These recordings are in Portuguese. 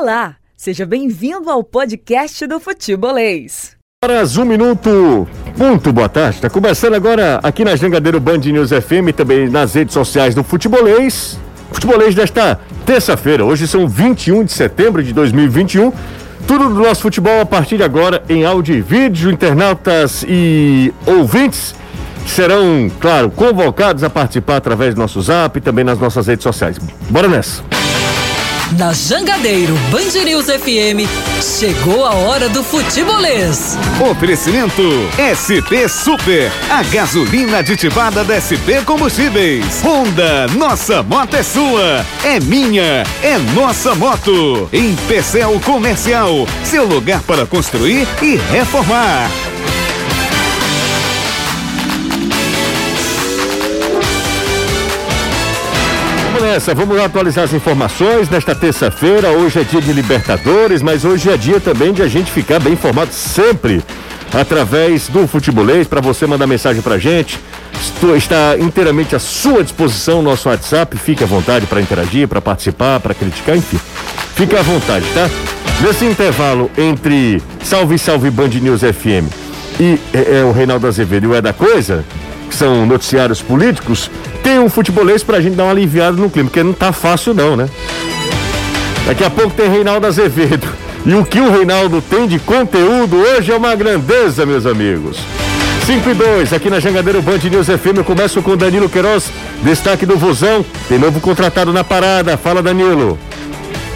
Olá, seja bem-vindo ao podcast do Futebolês. Horas, um minuto. Muito boa tarde. Está começando agora aqui na Jangadeiro Band News FM e também nas redes sociais do Futebolês. Futebolês desta terça-feira. Hoje são 21 de setembro de 2021. Tudo do nosso futebol a partir de agora em áudio e vídeo. Internautas e ouvintes serão, claro, convocados a participar através do nosso zap e também nas nossas redes sociais. Bora nessa! Na Jangadeiro Band FM, chegou a hora do futebolês. Oferecimento SP Super, a gasolina aditivada da SP Combustíveis. Honda, nossa moto é sua, é minha, é nossa moto. Em Comercial, seu lugar para construir e reformar. Vamos nessa, vamos atualizar as informações nesta terça-feira. Hoje é dia de Libertadores, mas hoje é dia também de a gente ficar bem informado sempre através do futebolês para você mandar mensagem pra gente. Estou, está inteiramente à sua disposição o nosso WhatsApp. Fique à vontade para interagir, para participar, para criticar, enfim. Fique à vontade, tá? Nesse intervalo entre Salve Salve Band News FM e é, é, o Reinaldo Azevedo e o É da Coisa, que são noticiários políticos, tem um futebolês pra gente dar uma aliviada no clima, porque não tá fácil não, né? Daqui a pouco tem Reinaldo Azevedo. E o que o Reinaldo tem de conteúdo hoje é uma grandeza, meus amigos. 5 e 2, aqui na Jangadeiro Band News FM, eu começo com Danilo Queiroz, destaque do Vozão, tem novo contratado na parada, fala Danilo.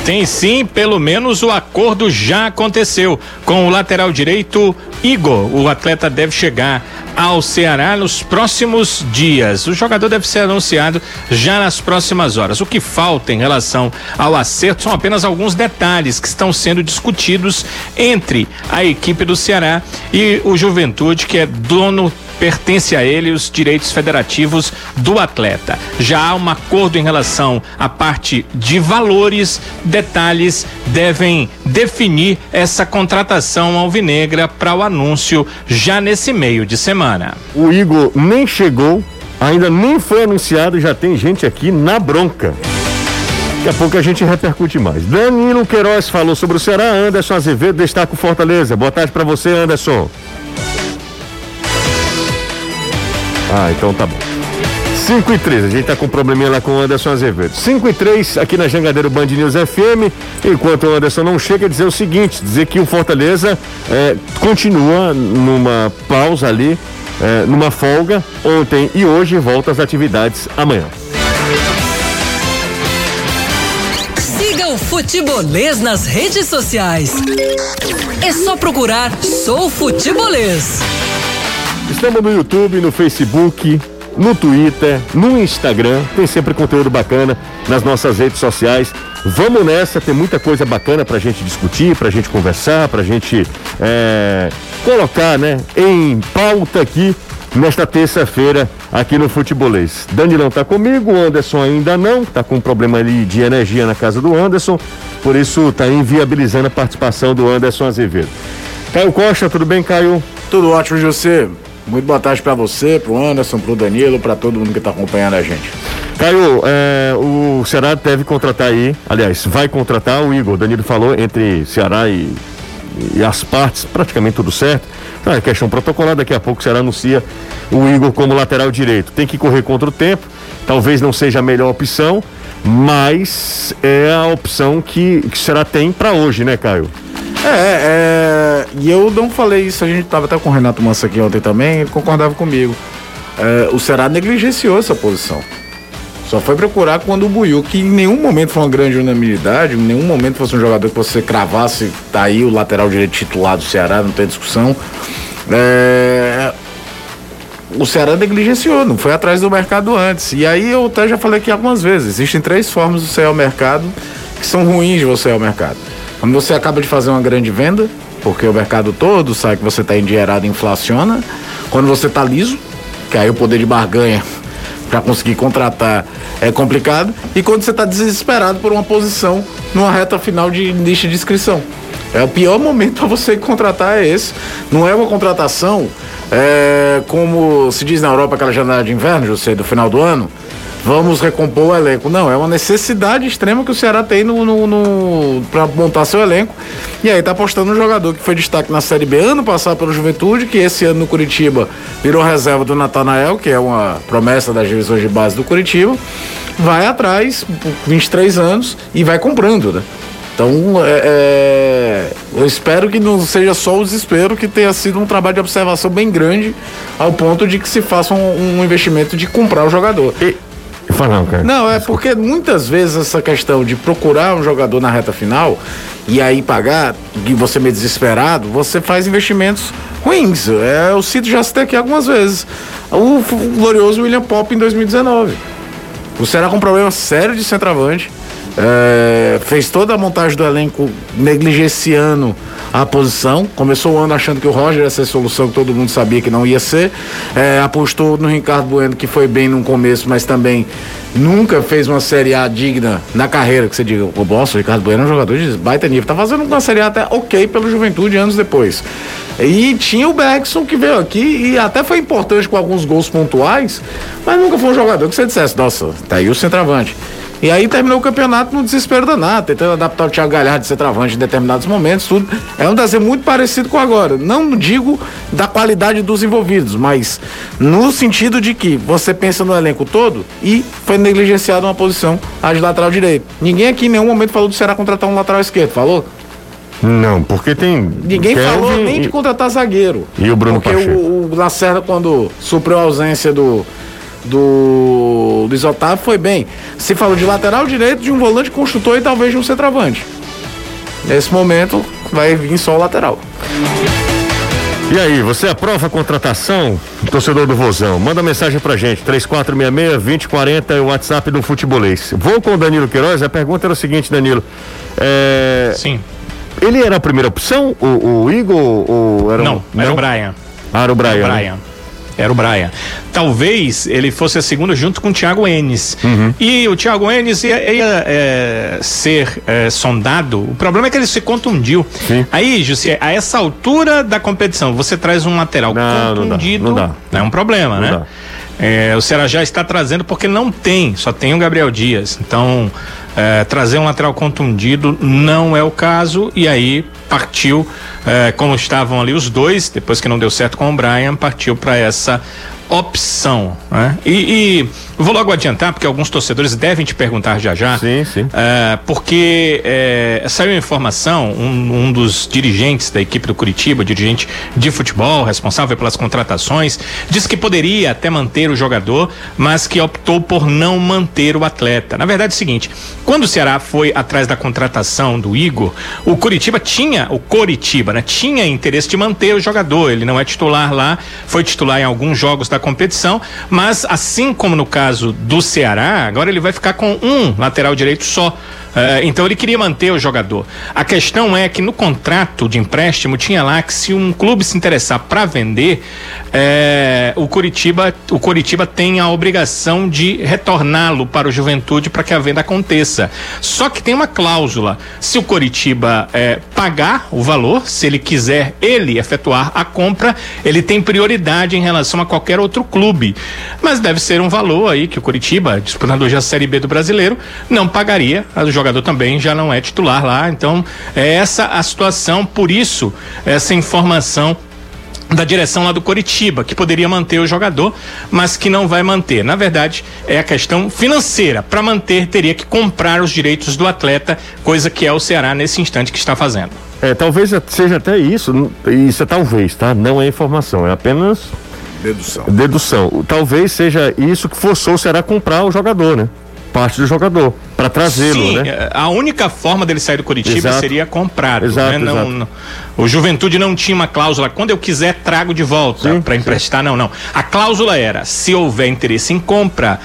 Tem sim, pelo menos o acordo já aconteceu. Com o lateral direito, Igor, o atleta deve chegar ao Ceará nos próximos dias. O jogador deve ser anunciado já nas próximas horas. O que falta em relação ao acerto são apenas alguns detalhes que estão sendo discutidos entre a equipe do Ceará e o Juventude, que é dono pertence a ele os direitos federativos do atleta. Já há um acordo em relação à parte de valores, detalhes devem definir essa contratação alvinegra para o anúncio já nesse meio de semana. O Igor nem chegou, ainda nem foi anunciado, já tem gente aqui na bronca. Daqui a pouco a gente repercute mais. Danilo Queiroz falou sobre o Ceará, Anderson Azevedo destaca o Fortaleza. Boa tarde para você, Anderson. Ah, então tá bom. 5 e 3, a gente tá com um probleminha lá com o Anderson Azevedo. 5 e 3 aqui na Jangadeiro Band News FM. Enquanto o Anderson não chega, dizer o seguinte: dizer que o Fortaleza é, continua numa pausa ali, é, numa folga, ontem e hoje, volta às atividades amanhã. Siga o Futebolês nas redes sociais. É só procurar Sou Futebolês. Estamos no YouTube, no Facebook, no Twitter, no Instagram. Tem sempre conteúdo bacana nas nossas redes sociais. Vamos nessa, tem muita coisa bacana pra gente discutir, pra gente conversar, pra gente é, colocar né, em pauta aqui nesta terça-feira aqui no Futebolês. Danilão tá comigo, o Anderson ainda não, tá com um problema ali de energia na casa do Anderson, por isso tá inviabilizando a participação do Anderson Azevedo. Caio Costa, tudo bem, Caio? Tudo ótimo, José. Muito boa tarde para você, pro Anderson, pro Danilo, para todo mundo que tá acompanhando a gente. Caio, é, o Ceará deve contratar aí, aliás, vai contratar o Igor. Danilo falou entre Ceará e, e as partes, praticamente tudo certo. Ah, é questão protocolar, daqui a pouco o Ceará anuncia o Igor como lateral direito. Tem que correr contra o tempo, talvez não seja a melhor opção, mas é a opção que, que o Ceará tem para hoje, né, Caio? É, é, e eu não falei isso, a gente tava até com o Renato Manso aqui ontem também, ele concordava comigo. É, o Ceará negligenciou essa posição. Só foi procurar quando o Buiu, que em nenhum momento foi uma grande unanimidade, em nenhum momento fosse um jogador que você cravasse, tá aí o lateral direito titular do Ceará, não tem discussão. É, o Ceará negligenciou, não foi atrás do mercado antes. E aí eu até já falei aqui algumas vezes, existem três formas de você ir ao mercado que são ruins de você ir ao mercado. Quando você acaba de fazer uma grande venda, porque o mercado todo sabe que você está endinheirado e inflaciona. Quando você está liso, que aí o poder de barganha para conseguir contratar é complicado. E quando você está desesperado por uma posição numa reta final de lista de inscrição. É o pior momento para você contratar é esse. Não é uma contratação é, como se diz na Europa aquela janela de inverno, José, do final do ano. Vamos recompor o elenco. Não, é uma necessidade extrema que o Ceará tem no, no, no para montar seu elenco. E aí tá apostando um jogador que foi destaque na Série B ano passado pelo Juventude, que esse ano no Curitiba virou reserva do Natanael, que é uma promessa das divisões de base do Curitiba. Vai atrás, 23 anos, e vai comprando, né? Então, é, é, eu espero que não seja só o desespero, que tenha sido um trabalho de observação bem grande, ao ponto de que se faça um, um investimento de comprar o jogador. E, Fala, cara. Não, é porque muitas vezes essa questão de procurar um jogador na reta final e aí pagar, e você meio desesperado, você faz investimentos ruins. É, eu cito já citei aqui algumas vezes. O, o glorioso William Pop em 2019. O Ceará com um problema sério de centroavante. É, fez toda a montagem do elenco negligenciando a posição. Começou o ano achando que o Roger ia ser a solução que todo mundo sabia que não ia ser. É, apostou no Ricardo Bueno, que foi bem no começo, mas também nunca fez uma Série A digna na carreira. Que você diga, o nossa, o Ricardo Bueno é um jogador de baita nível. Tá fazendo uma Série A até ok pelo Juventude anos depois. E tinha o Bergson que veio aqui e até foi importante com alguns gols pontuais, mas nunca foi um jogador que você dissesse, nossa, tá aí o centroavante. E aí terminou o campeonato no desespero danado, tentando adaptar o Thiago Galhardo de ser travante em determinados momentos, tudo. É um desenho muito parecido com agora. Não digo da qualidade dos envolvidos, mas no sentido de que você pensa no elenco todo e foi negligenciado uma posição a de lateral direito. Ninguém aqui em nenhum momento falou do Ceará contratar um lateral esquerdo, falou? Não, porque tem. Ninguém Kevin falou nem e- de contratar zagueiro. E o Bruno Porque Pacheco? o, o Lacerda, quando supriu a ausência do. Do Luiz Otávio foi bem. Se falou de lateral direito, de um volante construtor e talvez de um centroavante. Nesse momento vai vir só o lateral. E aí, você aprova a contratação? Torcedor do Vozão, manda mensagem pra gente, 3466-2040 é o WhatsApp do Futebolês. Vou com o Danilo Queiroz, a pergunta era o seguinte, Danilo. É, Sim. ele era a primeira opção, o, o Igor, ou era Não, um, era o Brian. Ah, era o Brian. Era o né? Era o Brian. Talvez ele fosse a segunda junto com o Thiago Enes. Uhum. E o Thiago Enes ia, ia, é, ser é, sondado. O problema é que ele se contundiu. Sim. Aí, Jussi, a essa altura da competição, você traz um lateral Não, não dá, contundido. não dá. É um problema, Não né? dá. É, o Ceará já está trazendo porque não tem, só tem o Gabriel Dias. Então, é, trazer um lateral contundido não é o caso. E aí partiu, é, como estavam ali os dois, depois que não deu certo com o Brian, partiu para essa opção. Né? E, e vou logo adiantar, porque alguns torcedores devem te perguntar já já. Sim, sim. É, porque é, saiu a informação, um, um dos dirigentes da equipe do Curitiba, dirigente de futebol, responsável pelas contratações, disse que poderia até manter o jogador, mas que optou por não manter o atleta. Na verdade é o seguinte, quando o Ceará foi atrás da contratação do Igor, o Curitiba tinha, o Coritiba, né, tinha interesse de manter o jogador. Ele não é titular lá, foi titular em alguns jogos da competição, mas assim como no caso do Ceará, agora ele vai ficar com um lateral direito só. Eh, então ele queria manter o jogador. A questão é que no contrato de empréstimo tinha lá que se um clube se interessar para vender, eh, o Curitiba, o Curitiba tem a obrigação de retorná-lo para o Juventude para que a venda aconteça. Só que tem uma cláusula: se o Curitiba eh, pagar o valor, se ele quiser ele efetuar a compra, ele tem prioridade em relação a qualquer outro clube. Mas deve ser um valor aí que o Curitiba, disputando hoje a Série B do Brasileiro, não pagaria. O jogador também já não é titular lá. Então, é essa a situação, por isso, essa informação da direção lá do Coritiba, que poderia manter o jogador, mas que não vai manter. Na verdade, é a questão financeira. Para manter, teria que comprar os direitos do atleta, coisa que é o Ceará nesse instante que está fazendo. É, talvez seja até isso, isso é talvez, tá? Não é informação, é apenas Dedução. dedução. Talvez seja isso que forçou o Ceará a comprar o jogador, né? Parte do jogador, para trazê-lo, Sim, né? eh, a única forma dele sair do Curitiba Exato. seria comprado. Exato, né? Não- não- o Juventude não tinha uma cláusula, quando eu quiser trago de volta Sim, para sim. emprestar, não, não. A cláusula era, se houver interesse em compra,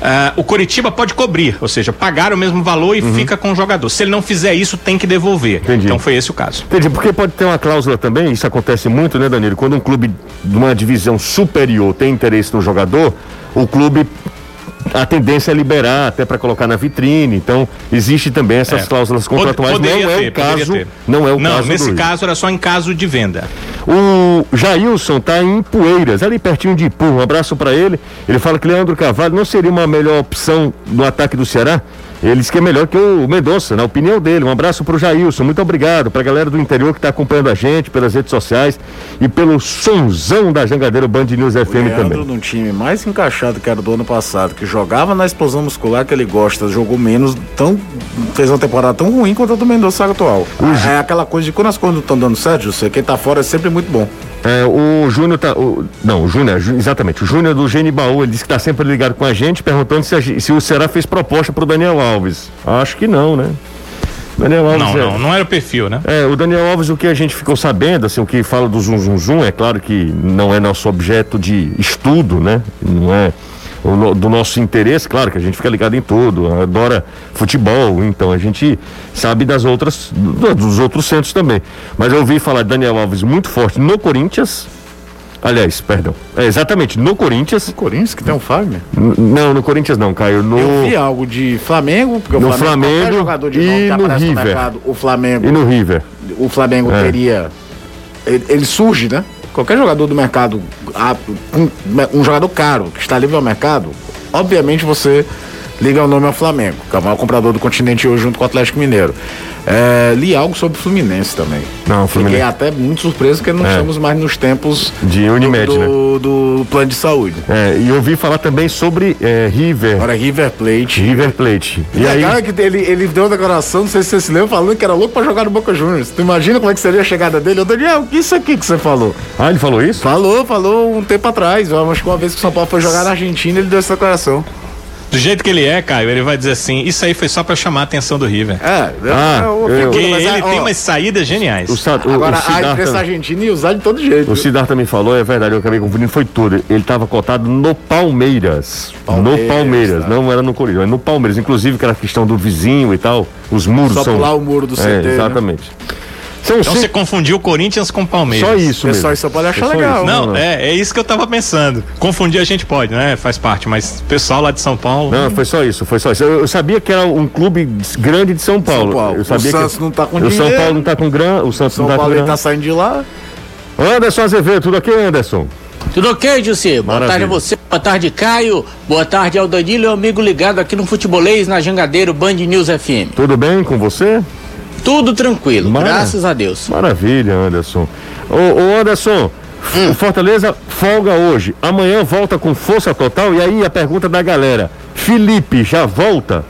ah, o Curitiba pode cobrir, ou seja, pagar o mesmo valor e fica com o jogador. Se ele não fizer isso, tem que devolver. Uhum. Entendi. Então foi esse o caso. Entendi, porque pode ter uma cláusula também, isso acontece muito, né, Danilo? Quando um clube de uma divisão superior tem interesse no jogador, o clube a tendência é liberar até para colocar na vitrine. Então, existe também essas É. cláusulas contratuais. Poderia não é ter, o poderia caso, não é o não, caso nesse do caso era só em caso de venda. O Jailson tá em Poeiras, ali pertinho de Ipu. Um abraço para ele. Ele fala que Leandro Carvalho não seria uma melhor opção no ataque do Ceará. Ele diz que é melhor que o Mendonça, na opinião dele. Um abraço pro Jailson, muito obrigado. Pra galera do interior que está acompanhando a gente pelas redes sociais e pelo sonzão da Jangadeiro Band News FM Leandro, também. num time mais encaixado que era do ano passado, que jogava na explosão muscular que ele gosta, jogou menos, tão, fez uma temporada tão ruim quanto a do Mendonça atual. É aquela coisa de quando as coisas não estão dando certo, José, quem tá fora é sempre muito bom. É, o Júnior tá. o- não, o Júnior, ju- exatamente. O Júnior do Genibaú, ele disse que está sempre ligado com a gente, perguntando se, a se o Ceará fez proposta pro Daniel Alves. Acho que não, né? Daniel Alves. Não, é, não, não era o perfil, né? É, o Daniel Alves, o que a gente ficou sabendo, assim, o que fala do zum zum zum, é claro que não é nosso objeto de estudo, né? Não é o no- do nosso interesse, claro que a gente fica ligado em tudo, adora futebol, então a gente sabe das outras, do- dos outros centros também. Mas eu ouvi falar de Daniel Alves muito forte no Corinthians. Aliás, perdão. É, exatamente, no Corinthians. Corinthians que tem um Fagner. N- Não, no Corinthians não, Caio. No... Eu vi algo de Flamengo, porque No o Flamengo, Flamengo jogador de e no River. mercado, o Flamengo, E no River. o Flamengo É. teria. Ele, ele surge, né? Qualquer jogador do mercado, ah, um, um jogador caro que está livre ao mercado, obviamente você liga o nome ao Flamengo, que é o maior comprador do continente hoje junto com o Atlético Mineiro. É, li algo sobre o Fluminense também. Não, o Fiquei Fluminense. até muito surpreso porque não É. estamos mais nos tempos De Unimed, do, né? do, do plano de saúde. É, e ouvi falar também sobre é, River. Agora River Plate. River Plate. E E aí. legal é que ele, ele deu uma declaração, não sei se você se lembra, falando que era louco pra jogar no Boca Juniors. Tu imagina como é que seria a chegada dele? Eu Daniel, o que isso aqui que você falou? Ah, ele falou isso? Falou, falou um tempo atrás. Eu acho que uma vez que o São Paulo foi jogar na Argentina, ele deu essa declaração. Do jeito que ele é, Caio, ele vai dizer assim: isso aí foi só pra chamar a atenção do River. É, Ah, é eu- Porque ele tem ó, umas saídas geniais. O, o, Agora, o a imprensa argentina ia usar de todo jeito. O Cidar também falou, é verdade, eu acabei confundindo, foi tudo. Ele estava cotado no Palmeiras. Palmeiras, no Palmeiras, tá. não era no Corinthians, mas no Palmeiras. Inclusive, que era a questão do vizinho e tal, os muros Só são. pular o muro do CT, É, né? São Então você cinco- confundiu o Corinthians com o Palmeiras. Só isso mesmo. Pessoal, isso pode achar É só legal. isso. Não, Não, não. É, é isso que eu tava pensando. Confundir a gente pode, né? Faz parte, mas o pessoal lá de São Paulo. Não, foi só isso, foi só isso. Eu, eu sabia que era um clube grande de São Paulo. Paulo. Eu sabia O Santos que... não tá com O São dinheiro. Paulo não tá com grana, o Santos São não tá Paulo com grana. tá saindo de lá. Anderson Azevedo, tudo ok, Anderson? Tudo ok, Jussi? Boa tarde a você, boa tarde, Caio. Boa tarde ao Danilo e ao amigo ligado aqui no Futebolês, na Jangadeiro Band News FM. Tudo bem com você? Tudo tranquilo, Mara- graças a Deus. Maravilha, Anderson. Ô, ô Anderson, Hum. o Fortaleza folga hoje. Amanhã volta com força total. E aí a pergunta da galera: Felipe já volta?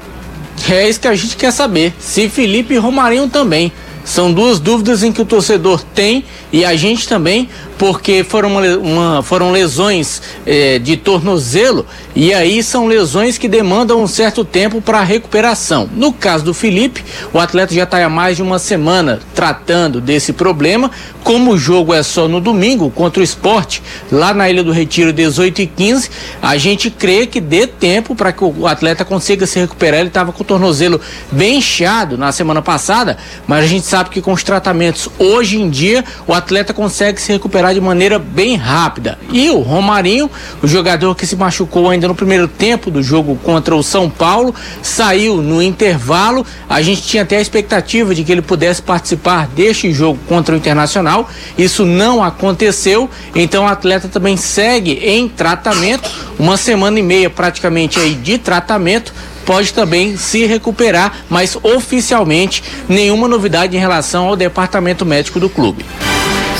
É isso que a gente quer saber. Se Felipe e Romarinho também. São duas dúvidas em que o torcedor tem e a gente também, porque foram, uma foram lesões eh, de tornozelo e aí são lesões que demandam um certo tempo para recuperação. No caso do Felipe, o atleta já está há mais de uma semana tratando desse problema. Como o jogo é só no domingo contra o esporte, lá na Ilha do Retiro, 18 e 15, a gente crê que dê tempo para que o atleta consiga se recuperar. Ele estava com o tornozelo bem inchado na semana passada, mas a gente sabe que com os tratamentos hoje em dia, o atleta consegue se recuperar de maneira bem rápida. E o Romarinho, o jogador que se machucou ainda no primeiro tempo do jogo contra o São Paulo, saiu no intervalo. A gente tinha até a expectativa de que ele pudesse participar deste jogo contra o Internacional. Isso não aconteceu, então o atleta também segue em tratamento, uma semana e meia praticamente aí de tratamento. Pode também se recuperar, mas oficialmente nenhuma novidade em relação ao departamento médico do clube.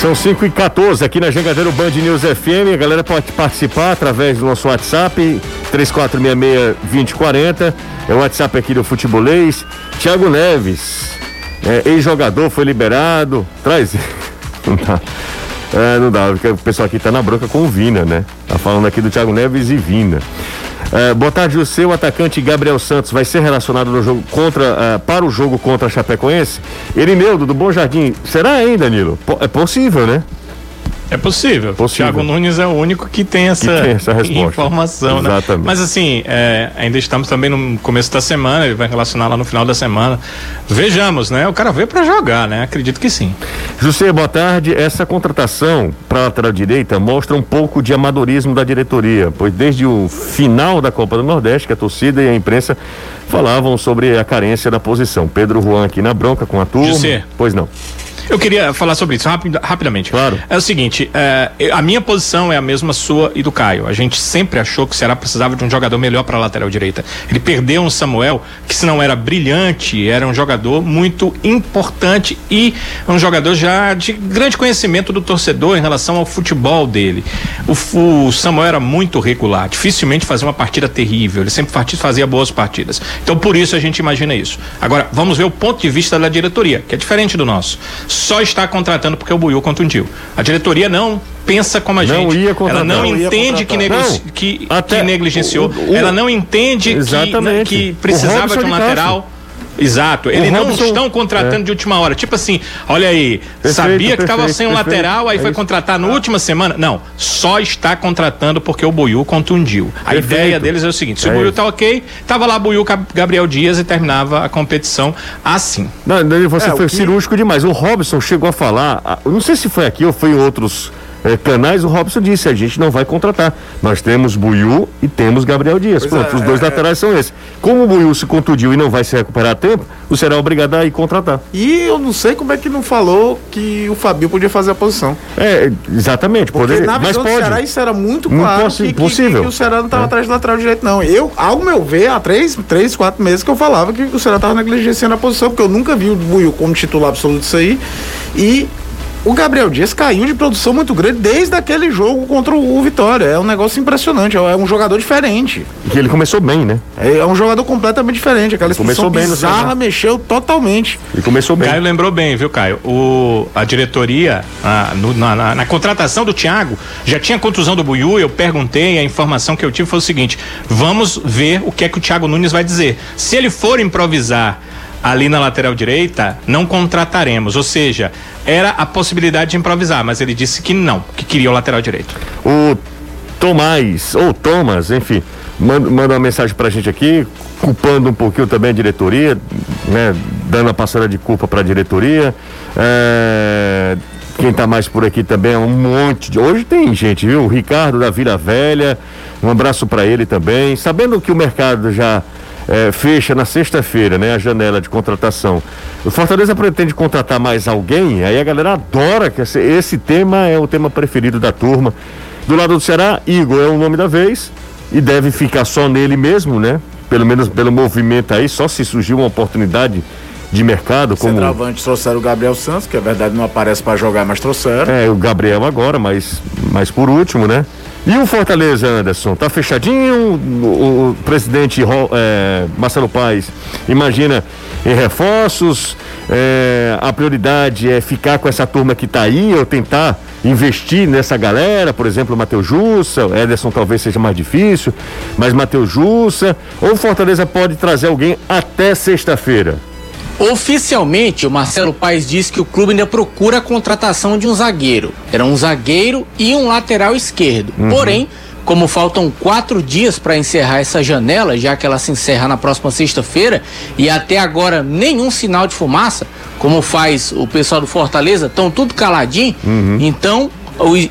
São 5 e 14 aqui na Jangadeiro Band News FM. A galera pode participar através do nosso WhatsApp, 3466-2040. É o WhatsApp aqui do Futebolês. Tiago Neves, é, ex-jogador, foi liberado. Traz. Não. É, não dá, porque o pessoal aqui tá na bronca com o Vina, né? Tá falando aqui do Thiago Neves e Vina. É, boa tarde, o seu atacante Gabriel Santos vai ser relacionado no jogo contra, é, para o jogo contra a Chapecoense? Erineudo, do Bom Jardim, será hein, Danilo? É possível, né? É possível. Possível. Thiago Nunes é o único que tem essa, Que tem essa informação, né? Exatamente. Mas assim, é, ainda estamos também no começo da semana, ele vai relacionar lá no final da semana. Vejamos, né? O cara veio pra jogar, né? Acredito que sim. José, boa tarde. Essa contratação para a lateral direita mostra um pouco de amadorismo da diretoria, pois desde o final da Copa do Nordeste, que a torcida e a imprensa falavam sobre a carência da posição. Pedro Juan aqui na bronca com a turma. José. Pois não. Eu queria falar sobre isso rapid, rapidamente. Claro. É o seguinte, é, a minha posição é a mesma sua e do Caio. A gente sempre achou que o Ceará precisava de um jogador melhor para a lateral direita. Ele perdeu um Samuel que se não era brilhante, era um jogador muito importante e um jogador já de grande conhecimento do torcedor em relação ao futebol dele. O, o Samuel era muito regular, dificilmente fazia uma partida terrível. Ele sempre fazia boas partidas. Então por isso a gente imagina isso. Agora vamos ver o ponto de vista da diretoria, que é diferente do nosso só está contratando porque o Buiu contundiu. A diretoria não pensa como a não gente. Ia contratar. ela não, não entende que, nego... não, que, que, negligenciou. O, o, ela não entende que, que precisava de um lateral. Exato, eles não estão contratando é. de última hora. Tipo assim, olha aí, perfeito, sabia que estava sem um perfeito, lateral, aí é foi isso. contratar na última semana? Não, só está contratando porque o Buiu contundiu. A perfeito. ideia deles é o seguinte: se é o Buiu tá ok, tava lá Buiu Gabriel Dias e terminava a competição assim. Não, você é, foi que... cirúrgico demais. O Robson chegou a falar, não sei se foi aqui ou foi em outros é, canais, o Robson disse: a gente não vai contratar. Nós temos Buiu e temos Gabriel Dias. Pronto, é, os dois é, laterais são esses. Como o Buiu se contundiu e não vai se recuperar a tempo, o será obrigado a ir contratar. E eu não sei como é que não falou que o Fabio podia fazer a posição. É, exatamente. Porque poderia, na visão mas pode. do Ceará isso era muito claro muito que, possível. Que, que, o Ceará não estava é. atrás do lateral direito, não. Eu, ao meu ver, há três, três quatro meses que eu falava que o Ceará estava negligenciando a posição, porque eu nunca vi o Buiu como titular absoluto disso aí. E o Gabriel Dias caiu de produção muito grande desde aquele jogo contra o Vitória. É um negócio impressionante, é um jogador diferente. E ele começou bem, né? É, é um jogador completamente diferente. Aquela começou bem bizarra mexeu totalmente. E começou bem. Caio lembrou bem, viu, Caio? O, a diretoria, a, no, na, na, na, contratação do Thiago, já tinha contusão do Buiú, eu perguntei, a informação que eu tive foi o seguinte: vamos ver o que é que o Thiago Nunes vai dizer. Se ele for improvisar ali na lateral direita, não contrataremos. Ou seja, era a possibilidade de improvisar, mas ele disse que não, que queria o lateral direito. O Tomás, ou Thomas, enfim, manda, manda uma mensagem pra gente aqui, culpando um pouquinho também a diretoria, né? Dando a passada de culpa pra diretoria. É, quem tá mais por aqui também é um monte de. Hoje tem gente, viu? O Ricardo da Vila Velha, um abraço para ele também. Sabendo que o mercado já é, fecha na sexta-feira, né, a janela de contratação. O Fortaleza pretende contratar mais alguém, aí a galera adora que esse, esse tema é o tema preferido da turma. Do lado do Ceará, Igor é o nome da vez e deve ficar só nele mesmo, né? Pelo menos pelo movimento aí, só se surgir uma oportunidade de mercado. Como... Centroavante trouxeram o Gabriel Santos, que é verdade não aparece para jogar, mas trouxeram. É, o Gabriel agora, mas, mas por último, né? E o Fortaleza, Anderson, tá fechadinho? O, o presidente é, Marcelo Paes imagina em reforços? É, a prioridade é ficar com essa turma que está aí ou tentar investir nessa galera, por exemplo, Matheus Jussa, Ederson talvez seja mais difícil, mas Matheus Jussa, ou o Fortaleza pode trazer alguém até sexta-feira? Oficialmente, o Marcelo Paes disse que o clube ainda procura a contratação de um zagueiro. Era um zagueiro e um lateral esquerdo. Uhum. Porém, como faltam quatro dias para encerrar essa janela, já que ela se encerra na próxima sexta-feira, e até agora nenhum sinal de fumaça, como faz o pessoal do Fortaleza, estão tudo caladinho. Uhum. Então,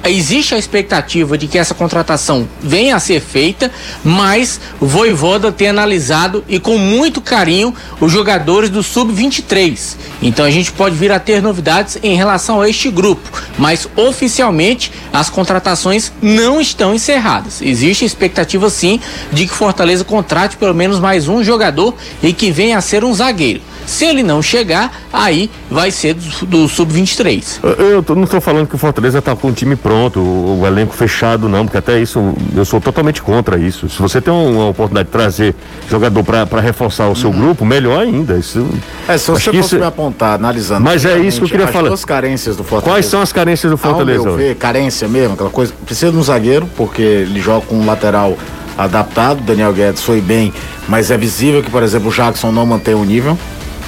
existe a expectativa de que essa contratação venha a ser feita, mas o Voivoda tem analisado e com muito carinho os jogadores do Sub-23. Então a gente pode vir a ter novidades em relação a este grupo, mas oficialmente as contratações não estão encerradas. Existe a expectativa sim de que Fortaleza contrate pelo menos mais um jogador e que venha a ser um zagueiro. Se ele não chegar, aí vai ser do, do sub-23. Eu, eu não estou falando que o Fortaleza está com o time pronto, o, o, elenco fechado, não, porque até isso eu sou totalmente contra isso. Se você tem uma oportunidade de trazer jogador para reforçar o seu uhum. grupo, melhor ainda. Isso, é, se você fosse isso... me apontar, analisando. Mas é isso que eu queria falar. As carências do Fortaleza. Quais são as carências do Fortaleza? Ao meu ver, carência mesmo, aquela coisa. Precisa de um zagueiro, porque ele joga com um lateral adaptado. Daniel Guedes foi bem, mas é visível que, por exemplo, o Jackson não mantém o nível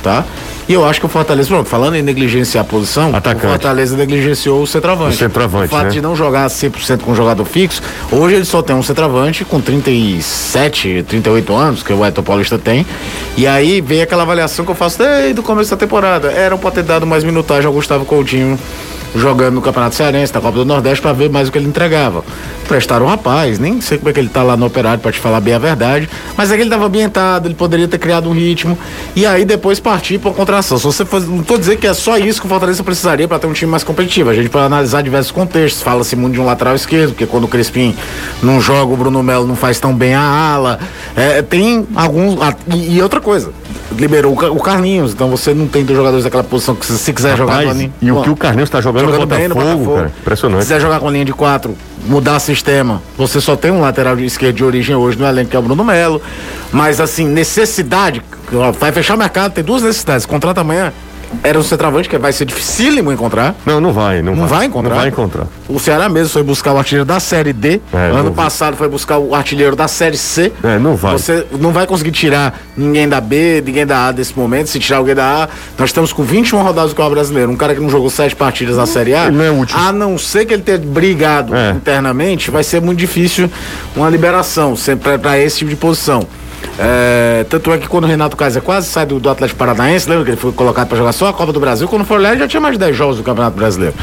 tá? E eu acho que o Fortaleza, pronto, falando em negligenciar a posição, Atacante. o Fortaleza negligenciou o centroavante. O centroavante, O fato né? de não jogar 100% com jogador fixo, hoje ele só tem um centroavante com 37, 38 anos, que o Eto Paulista tem. E aí vem aquela avaliação que eu faço desde o começo da temporada. Era pra ter dado mais minutagem ao Gustavo Coutinho jogando no Campeonato Cearense, na Copa do Nordeste, para ver mais o que ele entregava. Prestaram um rapaz, nem sei como é que ele tá lá no operário para te falar bem a verdade, mas é que ele estava ambientado, ele poderia ter criado um ritmo e aí depois partir para contração. Se você não tô dizendo que é só isso que o Fortaleza precisaria para ter um time mais competitivo. A gente pode analisar diversos contextos. Fala-se muito de um lateral esquerdo, porque quando o Crespim não joga, o Bruno Melo não faz tão bem a ala. É, tem alguns. E, outra coisa, liberou o Carlinhos, então você não tem dois jogadores daquela posição que se, se quiser Rapaz, jogar. Ali, e o que o Carlinhos está jogando, jogando Botafogo, bem no Botafogo, cara, impressionante. Se quiser jogar com linha de quatro, mudar sistema. Você só tem um lateral de esquerda de origem hoje no elenco, que é o Bruno Melo. Mas, assim, necessidade, vai fechar o mercado, tem duas necessidades. Contrata amanhã era um centroavante que vai ser dificílimo encontrar. Não, não vai. Não, não vai. vai. encontrar. Não vai encontrar. O Ceará mesmo foi buscar o artilheiro da Série D. É, ano passado foi buscar o artilheiro da Série C. É, não vai. Você não vai conseguir tirar ninguém da B, ninguém da A desse momento. Se tirar alguém da A, nós estamos com 21 rodadas do Campeonato Brasileiro. Um cara que não jogou sete partidas na Série A. Não é útil. A não ser que ele tenha brigado é. internamente, vai ser muito difícil uma liberação para esse tipo de posição. É, tanto é que quando o Renato Kaiser quase sai do, do Atlético Paranaense, lembra que ele foi colocado para jogar só a Copa do Brasil? Quando for lá, ele já tinha mais de 10 jogos do Campeonato Brasileiro.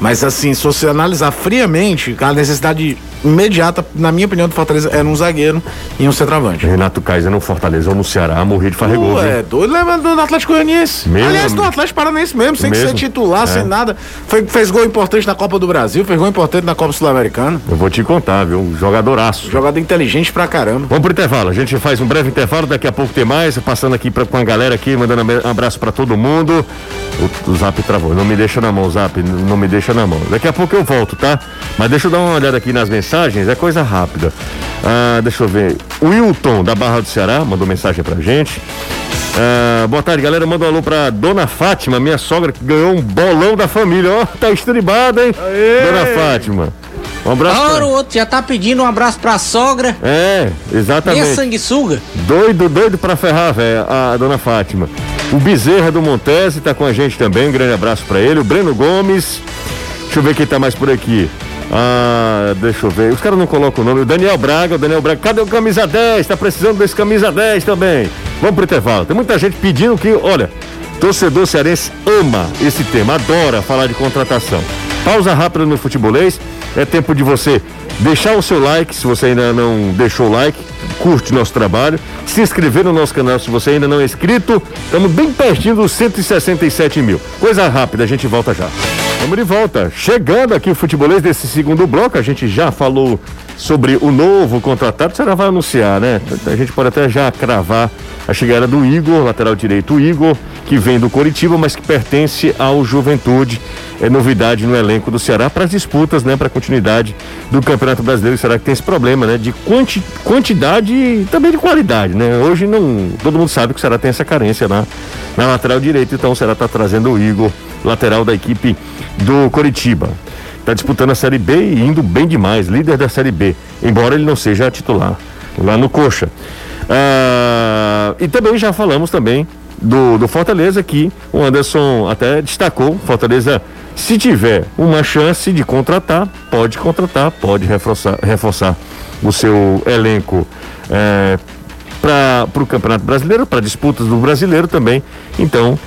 Mas assim, se você analisar friamente, a necessidade imediata, na minha opinião, do Fortaleza era um zagueiro e um centroavante. Renato Kaiser no Fortaleza ou no Ceará, morrer de farregoso. É, doido, lembra do Atlético Goianiense. Mesmo, Aliás, do Atlético Paranaense mesmo, sem mesmo? ser titular, é. sem nada. Foi, fez gol importante na Copa do Brasil, fez gol importante na Copa Sul-Americana. Eu vou te contar, viu? Jogadoraço. Jogador inteligente pra caramba. Vamos pro intervalo, a gente faz um breve intervalo, daqui a pouco tem mais, passando aqui pra, com a galera aqui, mandando um abraço pra todo mundo. O, o Zap travou, não me deixa na mão, Zap, não me deixa na mão. Daqui a pouco eu volto, tá? Mas deixa eu dar uma olhada aqui nas mensagens, é coisa rápida. Ah, deixa eu ver. O Wilton, da Barra do Ceará, mandou mensagem pra gente. Ah, boa tarde, galera. Manda um alô pra Dona Fátima, minha sogra, que ganhou um bolão da família. Ó, oh, tá estribada, hein? Aê! Dona Fátima. Um abraço. Ora, pra... o outro já tá pedindo um abraço pra sogra. É, exatamente. Minha sanguessuga. Doido, doido pra ferrar, velho, a dona Fátima. O Bezerra do Montese tá com a gente também. Um grande abraço pra ele. O Breno Gomes. Deixa eu ver quem tá mais por aqui. Ah, deixa eu ver. Os caras não colocam o nome. O Daniel Braga, o Daniel Braga. Cadê o camisa 10? Tá precisando desse camisa 10 também. Vamos pro intervalo. Tem muita gente pedindo que, olha, torcedor cearense ama esse tema, adora falar de contratação. Pausa rápida no futebolês. É tempo de você deixar o seu like, se você ainda não deixou o like, curte nosso trabalho, se inscrever no nosso canal se você ainda não é inscrito. Estamos bem pertinho dos 167 mil. Coisa rápida, a gente volta já. Vamos de volta. Chegando aqui o futebolês desse segundo bloco, a gente já falou sobre o novo contratado. Será vai anunciar, né? A gente pode até já cravar a chegada do Igor, lateral direito, o Igor, que vem do Coritiba, mas que pertence ao Juventude. É novidade no elenco do Ceará para as disputas, né? Para a continuidade do Campeonato Brasileiro. Será que tem esse problema, né? De quanti, quantidade e também de qualidade, né? Hoje não. Todo mundo sabe que o Ceará tem essa carência na, na lateral direita, então o Ceará está trazendo o Igor, lateral da equipe do Coritiba. Está disputando a Série B e indo bem demais, líder da Série B, embora ele não seja titular lá no Coxa. Ah, e também já falamos também do, do Fortaleza que o Anderson até destacou, Fortaleza se tiver uma chance de contratar, pode contratar, pode reforçar, reforçar o seu elenco é, para o Campeonato Brasileiro, para disputas do Brasileiro também. Então,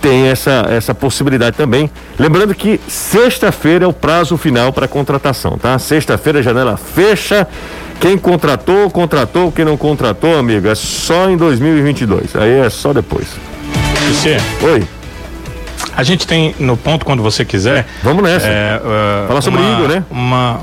tem essa, essa possibilidade também. Lembrando que sexta-feira é o prazo final para contratação, tá? Sexta-feira a janela fecha. Quem contratou, contratou. Quem não contratou, amigo, é só em 2022. Aí é só depois. Você? Oi. A gente tem no ponto quando você quiser. Vamos nessa. É, uh, Falar sobre uma, Igor, né? Uma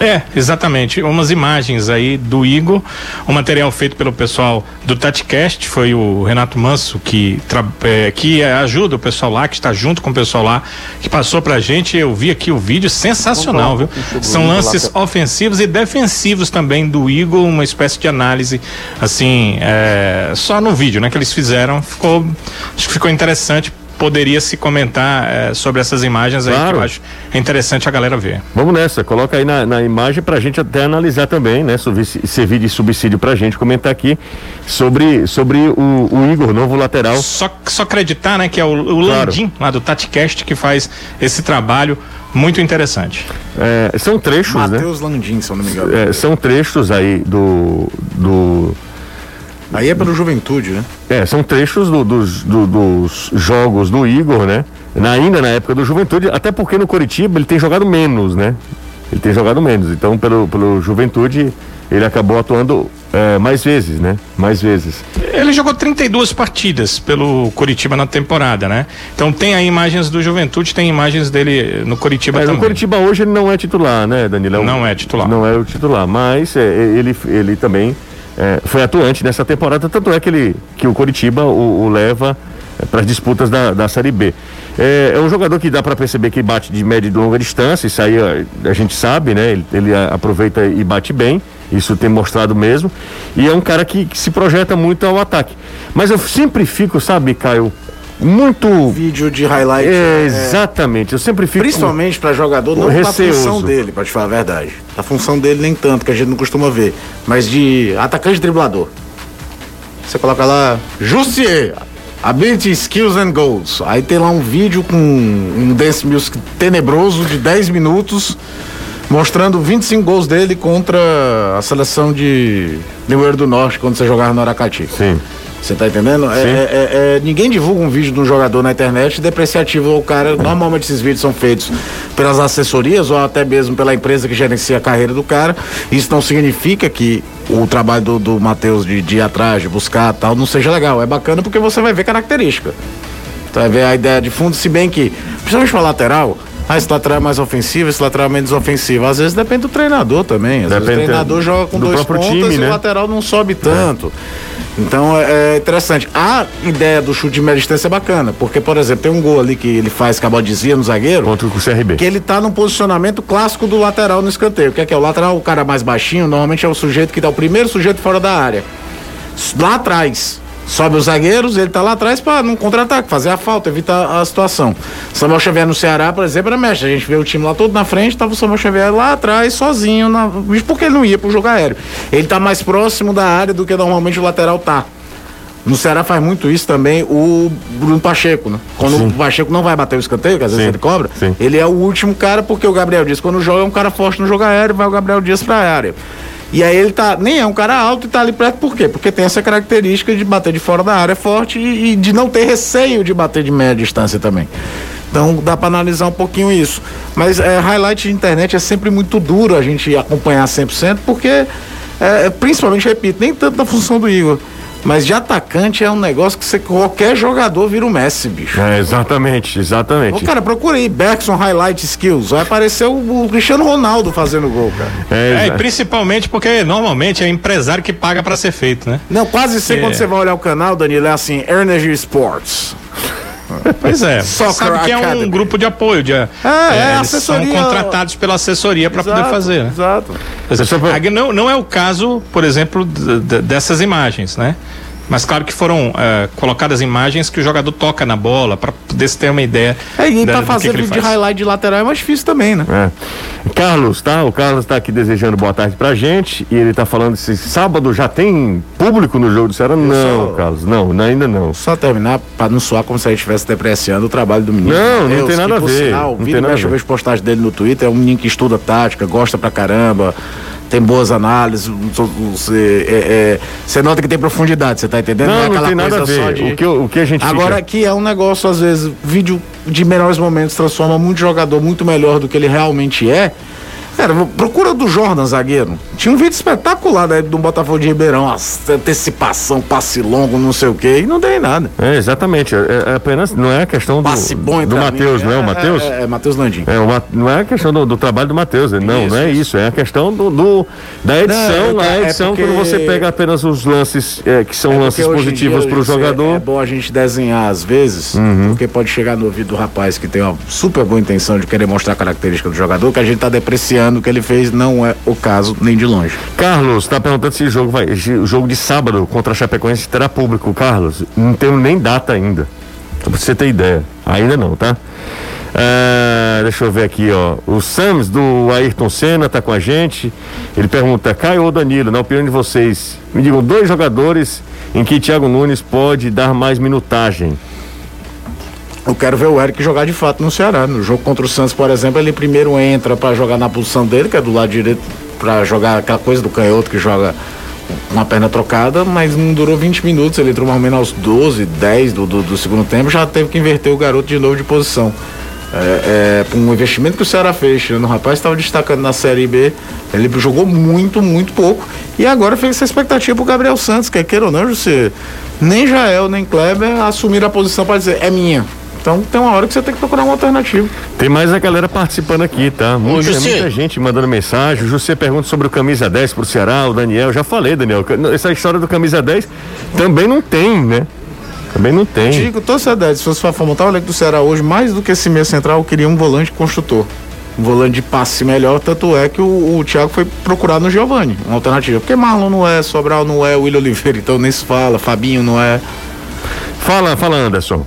é, exatamente. Umas imagens aí do Igor, o material feito pelo pessoal do TatiCast, foi o Renato Manso que, é, que ajuda o pessoal lá, que está junto com o pessoal lá, que passou pra gente. Eu vi aqui o vídeo sensacional, viu? São lances ofensivos e defensivos também do Igor, uma espécie de análise, assim, é, só no vídeo, né, que eles fizeram. Ficou, acho que ficou interessante poderia se comentar é, sobre essas imagens aí claro. que eu acho interessante a galera ver. Vamos nessa, coloca aí na, na imagem para a gente até analisar também, né? Servir de subsídio para a gente comentar aqui sobre, sobre o, o, Igor, novo lateral. Só, só acreditar, né, que é o, o claro. Landim, lá do TatiCast, que faz esse trabalho muito interessante. É, são trechos, Mateus né? Matheus Landim, se eu não me engano. É, são trechos aí do, do Aí é pelo Juventude, né? É, são trechos do, dos, do, dos jogos do Igor, né? na, ainda na época do Juventude, até porque no Coritiba ele tem jogado menos, né? Ele tem jogado menos. Então, pelo, pelo Juventude, ele acabou atuando é, mais vezes, né? Mais vezes. Ele jogou 32 partidas pelo Curitiba na temporada, né? Então tem aí imagens do Juventude, tem imagens dele no Curitiba É, também. no Curitiba hoje ele não é titular, né, Danilo? Não é titular. Não é o titular, mas é, ele, ele também é, foi atuante nessa temporada, tanto é que, ele, que o Curitiba o, o leva para as disputas da, da Série B. É, é um jogador que dá para perceber que bate de média e de longa distância, isso aí a, a gente sabe, né? Ele, ele aproveita e bate bem, isso tem mostrado mesmo. E é um cara que, que se projeta muito ao ataque. Mas eu sempre fico, sabe, Caio, muito. Vídeo de highlight. É, exatamente, eu sempre fico. Principalmente para jogador, não Receoso. função dele, pra te falar a verdade. A função dele nem tanto, que a gente não costuma ver. Mas de atacante driblador. Você coloca lá, Jussier, Ability, Skills and Goals. Aí tem lá um vídeo com um dance music tenebroso de 10 minutos, mostrando 25 gols dele contra a seleção de Neoeiro do Norte, quando você jogava no Aracati. Sim. Você tá entendendo? É, é- é- é- ninguém divulga um vídeo de um jogador na internet depreciativo ao cara. Normalmente esses vídeos são feitos pelas assessorias ou até mesmo pela empresa que gerencia a carreira do cara. Isso não significa que o trabalho do, do Matheus de, de ir atrás, de buscar tal, não seja legal. É bacana porque você vai ver característica. Você vai ver a ideia de fundo, se bem que, principalmente para lateral, ah, esse lateral é mais ofensivo, esse lateral é menos ofensivo. Às vezes depende do treinador também. Às vezes o Depende treinador joga com do dois pontas time, e né? o lateral não sobe tanto. Então é, é interessante. A ideia do chute de média distância é bacana, porque, por exemplo, tem um gol ali que ele faz, que a bola desvia no zagueiro, Contra o CRB. que ele tá no posicionamento clássico do lateral no escanteio. O que é que é? O lateral, o cara mais baixinho, normalmente é o sujeito que dá o primeiro sujeito fora da área. Lá atrás. Sobe os zagueiros, ele tá lá atrás para não contra-ataque, fazer a falta, evitar a situação. Samuel Xavier no Ceará, por exemplo, era mestre. A gente vê o time lá todo na frente, tava o Samuel Xavier lá atrás, sozinho, na... Porque ele não ia pro jogo aéreo. Ele tá mais próximo da área do que normalmente o lateral tá. No Ceará faz muito isso também o Bruno Pacheco, né? Quando o Pacheco não vai bater o escanteio, que às vezes Sim, ele cobra, sim. ele é o último cara, porque o Gabriel Dias, quando joga, é um cara forte no jogo aéreo, vai o Gabriel Dias pra área. E aí ele tá, nem é um cara alto e tá ali perto, por quê? Porque tem essa característica de bater de fora da área forte e, e de não ter receio de bater de média distância também. Então dá pra analisar um pouquinho isso. Mas é, highlight de internet é sempre muito duro a gente acompanhar 100%, porque, é, principalmente, repito, nem tanto na função do Igor. Mas de atacante é um negócio que você, qualquer jogador vira o Messi, bicho. É, exatamente, exatamente. Ô, cara, procura aí, Bergson Highlight Skills. Vai aparecer o, o Cristiano Ronaldo fazendo gol, cara. É, É, e principalmente porque normalmente é empresário que paga pra ser feito, né? Não, quase sempre É. quando você vai olhar o canal, Danilo, é assim, Energy Sports. Pois é. Soccer Sabe que é Academy. um grupo de apoio, de, é, é, eles assessoria. são contratados pela assessoria para poder Exato, fazer. Né? Exato. Não, não é o caso, por exemplo, dessas imagens, né? Mas claro que foram eh, colocadas imagens que o jogador toca na bola para poder se ter uma ideia. É, e da- pra do fazer que que de faz. highlight de lateral é mais difícil também, né? É. Carlos, tá? O Carlos tá aqui desejando boa tarde pra gente e ele tá falando se sábado já tem público no jogo do Ceará. Não, só- Carlos, não, não, ainda não. Só terminar, pra não soar como se a gente estivesse depreciando o trabalho do menino. Não, não Mateus, tem nada que, a ver, Sinal, não tem nada a mexe, eu ver. vejo postagem dele no Twitter, é um menino que estuda tática, gosta pra caramba, tem boas análises, você, é, é, você nota que tem profundidade, você tá entendendo? Não, é não aquela tem nada coisa a ver. só de- O que, o que a gente Agora fica... que é um negócio, às vezes, vídeo de melhores momentos transforma muito jogador muito melhor do que ele realmente é. Cara, procura do Jordan, zagueiro. Tinha um vídeo espetacular da do Botafogo de Ribeirão, antecipação, passe longo, não sei o quê, e não dei nada. É, exatamente. É, é apenas, não é a questão do, Passe bom do Matheus, não é o Matheus? É, é, é Matheus Landim. É, uma, não é a questão do, do trabalho do Matheus, não, Isso, não é isso. é a questão do, do- da edição, Não, é edição porque- quando você pega apenas os lances é, que são É lances positivos para o é- jogador. Uhum. É, bom a gente desenhar às vezes, porque pode chegar no ouvido do rapaz que tem uma super boa intenção de querer mostrar a característica do jogador, que a gente tá depreciando o que ele fez, não é o caso nem de longe. Carlos, tá perguntando se o jogo vai, o jogo de sábado contra a Chapecoense terá público, Carlos. Não temos nem data ainda. Pra você ter ideia. Ainda não, tá? Ah, deixa eu ver aqui, ó. O Sams do Ayrton Senna tá com a gente. Ele pergunta: Caio ou Danilo, na opinião de vocês, me digam dois jogadores em que Thiago Nunes pode dar mais minutagem. Eu quero ver o Eric jogar de fato no Ceará. No jogo contra o Santos, por exemplo, ele primeiro entra pra jogar na posição dele, que é do lado direito, pra jogar aquela coisa do canhoto que joga com a perna trocada, mas não durou 20 minutos. Ele entrou mais ou menos aos 12, 10 do, do, do segundo tempo, já teve que inverter o garoto de novo de posição. É, é, um investimento que o Ceará fez, o rapaz estava destacando na Série B, ele jogou muito, muito pouco. E agora fez essa expectativa pro Gabriel Santos, quer queira ou não, José. Nem Jael, nem Kleber assumiram a posição para dizer, é minha. Então tem uma hora que você tem que procurar uma alternativa. Tem mais a galera participando aqui, tá? Muita, muita gente mandando mensagem. O José pergunta sobre o camisa 10 pro Ceará, o Daniel. Já falei, Daniel. Essa história do camisa 10 também não tem, né? Também não tem. Digo, torcedor, se fosse para montar o elenco do Ceará hoje, mais do que esse meio central, eu queria um volante construtor. Um volante de passe melhor, tanto é que o, o Thiago foi procurar no Giovani, uma alternativa. Porque Marlon não é, Sobral não é, William Oliveira, então nem se fala, Fabinho não é. Fala, fala, Anderson.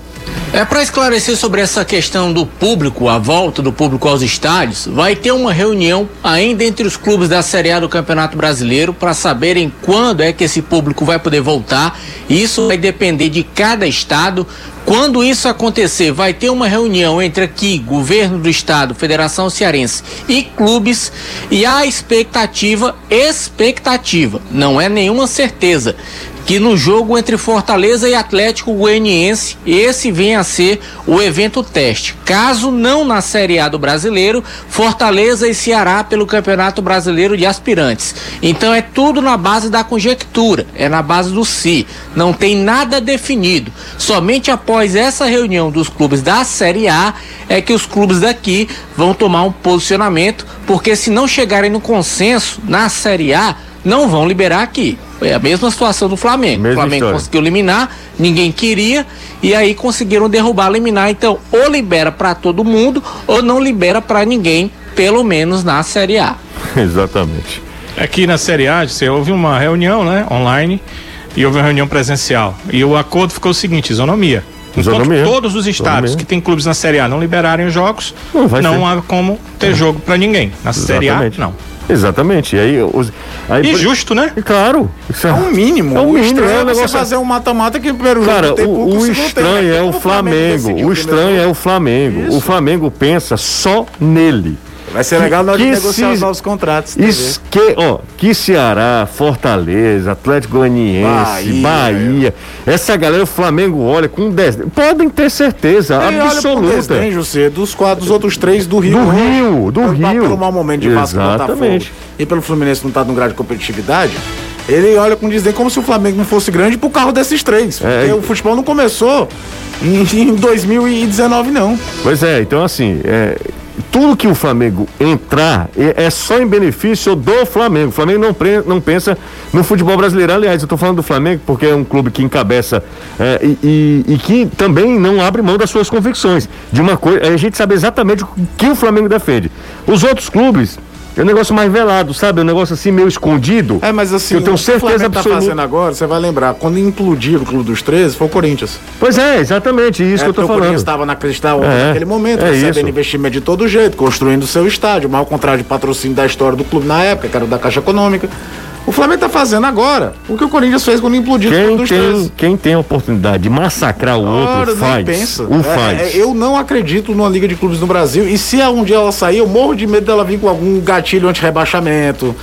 É para esclarecer sobre essa questão do público, a volta do público aos estádios, vai ter uma reunião ainda entre os clubes da Série A do Campeonato Brasileiro para saberem quando é que esse público vai poder voltar. Isso vai depender de cada estado. Quando isso acontecer, vai ter uma reunião entre aqui, governo do estado, Federação Cearense e clubes, e a expectativa, expectativa, não é nenhuma certeza, que no jogo entre Fortaleza e Atlético Goianiense, esse venha a ser o evento teste. Caso não na Série A do Brasileiro, Fortaleza e Ceará pelo Campeonato Brasileiro de Aspirantes. Então é tudo na base da conjectura, é na base do si. Não tem nada definido. Somente após essa reunião dos clubes da Série A é que os clubes daqui vão tomar um posicionamento, porque se não chegarem no consenso na Série A, não vão liberar aqui. É a mesma situação do Flamengo. Mesma o Flamengo história. conseguiu eliminar, ninguém queria, e aí conseguiram derrubar, eliminar. Então, ou libera para todo mundo, ou não libera para ninguém, pelo menos na Série A. Exatamente. Aqui na Série A, você houve uma reunião, né, online, e houve uma reunião presencial. E o acordo ficou o seguinte: isonomia. Enquanto Isonomia. todos os estados que têm clubes na Série A não liberarem os jogos, Não não há como ter jogo para ninguém. Na Série A, Exatamente. não. Exatamente. E aí, os, aí E justo, né? Claro. Isso É o mínimo. É o mínimo, estranho é um é você negócio- fazer um mata-mata que o primeiro Cara, jogo tem pouco, o, o segundo tem, estranho né? é o Flamengo. O estranho é o Flamengo. O Flamengo pensa só nele. Vai ser legal na hora de Que negociar se- os novos contratos. Isso que, ó, que Ceará, Fortaleza, Atlético Goianiense, Bahia, Bahia, essa galera, o Flamengo olha com 10. Podem ter certeza E absoluta. desdém, José, dos quatro, dos outros três do Rio. Do né? Rio, do pelo, Rio. Pelo mau momento de Vasco Botafogo e pelo Fluminense não estar num grau de competitividade, ele olha com desdém como se o Flamengo não fosse grande pro carro desses três. É, Porque o futebol não começou em, em 2019, não. Pois é, então assim, é, tudo que o Flamengo entrar é, é só em benefício do Flamengo. O Flamengo não, pre- não pensa no futebol brasileiro. Aliás, eu tô falando do Flamengo porque é um clube que encabeça é, e, e- e que também não abre mão das suas convicções. De uma coisa, a gente sabe exatamente o que o Flamengo defende. Os outros clubes. É um negócio mais velado, sabe? É um negócio assim meio escondido. É, mas assim, Eu tenho o que o certeza Flamengo tá fazendo agora, você vai lembrar, quando implodiu o Clube dos 13, foi o Corinthians. Pois é, exatamente isso É, que eu tô porque O falando. Corinthians estava na cristal É, naquele momento, é recebendo isso. investimento de todo jeito, construindo o seu estádio, o maior contrato de patrocínio da história do clube na época, que era o da Caixa Econômica. O Flamengo tá fazendo agora o que o Corinthians fez quando implodiu o Quem dos tem, 13. quem tem a oportunidade de massacrar o outro Ora, nem faz. pensa. O É, faz. é, eu não acredito numa liga de clubes no Brasil. E se um dia ela sair, eu morro de medo dela vir com algum gatilho anti-rebaixamento.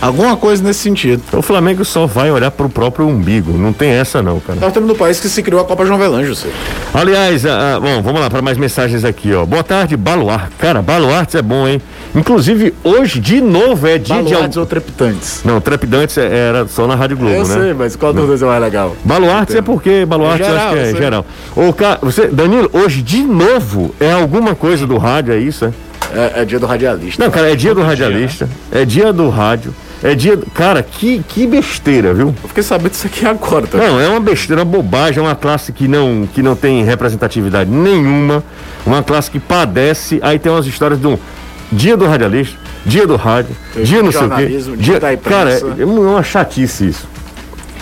Alguma coisa nesse sentido. O Flamengo só vai olhar pro próprio umbigo. Não tem essa, não, cara. Nós estamos no país que se criou a Copa João Velange, você. Aliás, ah, ah, bom, vamos lá para mais mensagens aqui, ó. Boa tarde, Baluarte. Cara, Baluarte é bom, hein? Inclusive, hoje, de novo, é dia Baluartes de. ou trepitantes? Não, Trepidantes é- era só na Rádio Globo, eu né? sei, mas qual dos dois é mais legal? Baluartes é porque Baluartes É eu geral, acho que é eu sei. geral. Ô, ca- você, Danilo, hoje de novo é alguma coisa do rádio, é isso, é? É, é dia do radialista. Não, cara, é dia do radialista, é dia do rádio, é dia. Cara, que, que besteira, viu? Eu fiquei sabendo disso aqui agora, tá? Não, é uma besteira, uma bobagem, é uma classe que não, que não tem representatividade nenhuma, uma classe que padece, aí tem umas histórias do dia do radialista, dia do rádio, Tem dia dia não sei o quê. jornalismo, dia da cara, é é uma chatice isso.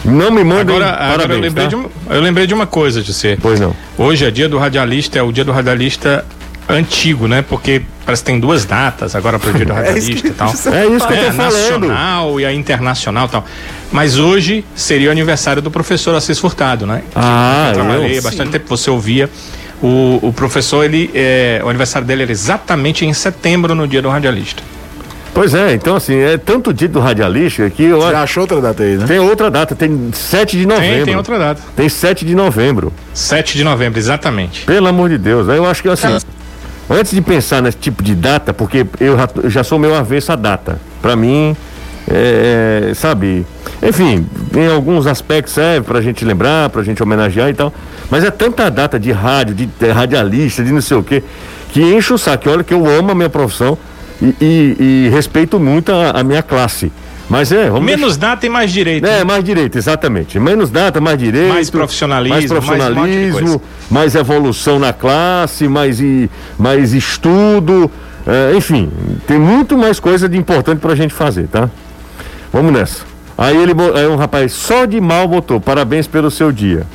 Não me mandem Agora, agora eu, lembrei tá? de, um- eu lembrei de uma coisa, de ser. Pois não. Hoje é dia do radialista, é o dia do radialista antigo, né? Porque parece que tem duas datas agora para o dia do radialista e tal. É isso que eu É, tô falando. nacional e a internacional e tal. Mas hoje seria o aniversário do professor Assis Furtado, né? Ah, eu trabalhei eu? bastante tempo, você ouvia. O, o professor, ele, é, o aniversário dele era exatamente em setembro, no dia do radialista. Pois é, então assim, é tanto dito do radialista que eu Já achou outra data aí, né? tem outra data, tem 7 de novembro. Tem, tem outra data. Tem 7 de novembro. 7 de novembro, exatamente. Pelo amor de Deus, aí eu acho que assim, antes de pensar nesse tipo de data, porque eu já, eu já sou meio avesso à data. Pra mim, é, é, sabe, enfim, em alguns aspectos serve pra gente lembrar, pra gente homenagear e tal. Mas é tanta data de rádio, de, de radialista, de não sei o quê, que enche o saco. Olha que eu amo a minha profissão e, e- e respeito muito a, a minha classe. Mas é, vamos Menos data e mais direito. é, mais direito, exatamente. Menos data, mais direito. Mais profissionalismo, Mais profissionalismo, mais mais evolução na classe, mais, e, mais estudo. é, enfim, tem muito mais coisa de importante pra gente fazer, tá? Vamos nessa. Aí ele, aí um rapaz só de mal botou, parabéns pelo seu dia.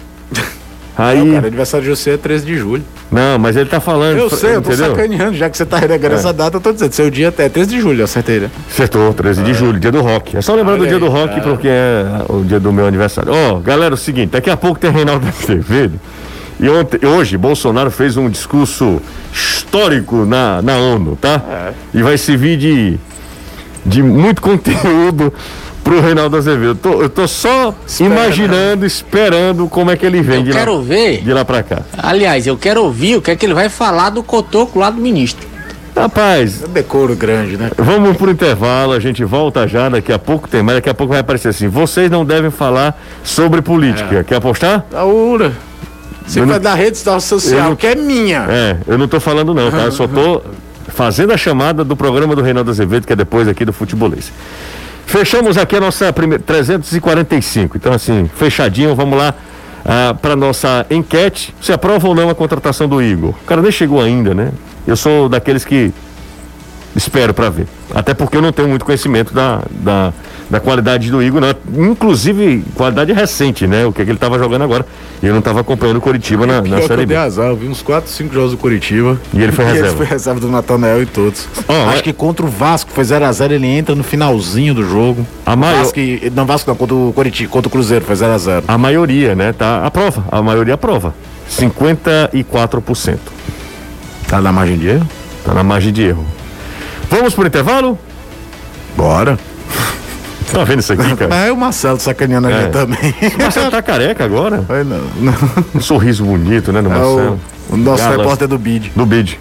Aí, Não, cara, aniversário de você é 13 de julho. não, mas ele tá falando. Eu sei, eu tô entendeu? sacaneando, já que você tá renegando essa data, eu tô dizendo, seu dia é 13 de julho, acertei, né? Acertou, 13 de julho, dia do rock. É só lembrando do dia do rock porque é o dia do meu aniversário. Ó, galera, é o seguinte, daqui a pouco tem Reinaldo Azevedo. E ontem, hoje, Bolsonaro fez um discurso histórico na, na ONU, tá? E vai servir de, de muito conteúdo pro Reinaldo Azevedo. Eu tô, eu tô só imaginando, esperando como é que ele vem Eu de quero lá, ver. de lá pra cá. Aliás, eu quero ouvir o que é que ele vai falar do cotoco lá do ministro. Rapaz, É decoro grande, né? Vamos pro intervalo, a gente volta já, daqui a pouco tem, mas daqui a pouco vai aparecer assim, vocês não devem falar sobre política. Quer apostar? Da URA. Você Eu vai não- dar rede eu social, não- que é minha. É, eu não tô falando não, tá? Eu só tô fazendo a chamada do programa do Reinaldo Azevedo, que é depois aqui do Futebolês. Fechamos aqui a nossa primeira 345. Então assim, fechadinho, vamos lá ah, para nossa enquete. Você aprova ou não a contratação do Igor? O cara nem chegou ainda, né? Eu sou daqueles que espero para ver. Até porque eu não tenho muito conhecimento da, da, da qualidade do Igor, não. Inclusive, qualidade recente, né? O que, é que ele estava jogando agora. E eu não estava acompanhando o Curitiba na, na Série eu B. azar, eu vi uns 4, 5 jogos do Curitiba. E ele foi reserva. ele foi reserva do Natanael e todos. Ó, Acho é- que contra o Vasco, foi 0x0, ele entra no finalzinho do jogo. A maior- Vasco, e- não, Vasco não, contra o Curitiba, contra o Cruzeiro, foi 0x0. A maioria, né? Tá, aprova. A maioria aprova. 54%. Tá na margem de erro? Tá na margem de erro. Vamos pro intervalo? Bora. Tá vendo isso aqui, cara? É o Marcelo sacaneando a É. gente também. Você tá careca agora? Foi não. não. Um sorriso bonito, né, no É Marcelo? o, o nosso Gala. repórter do BID. Do BID.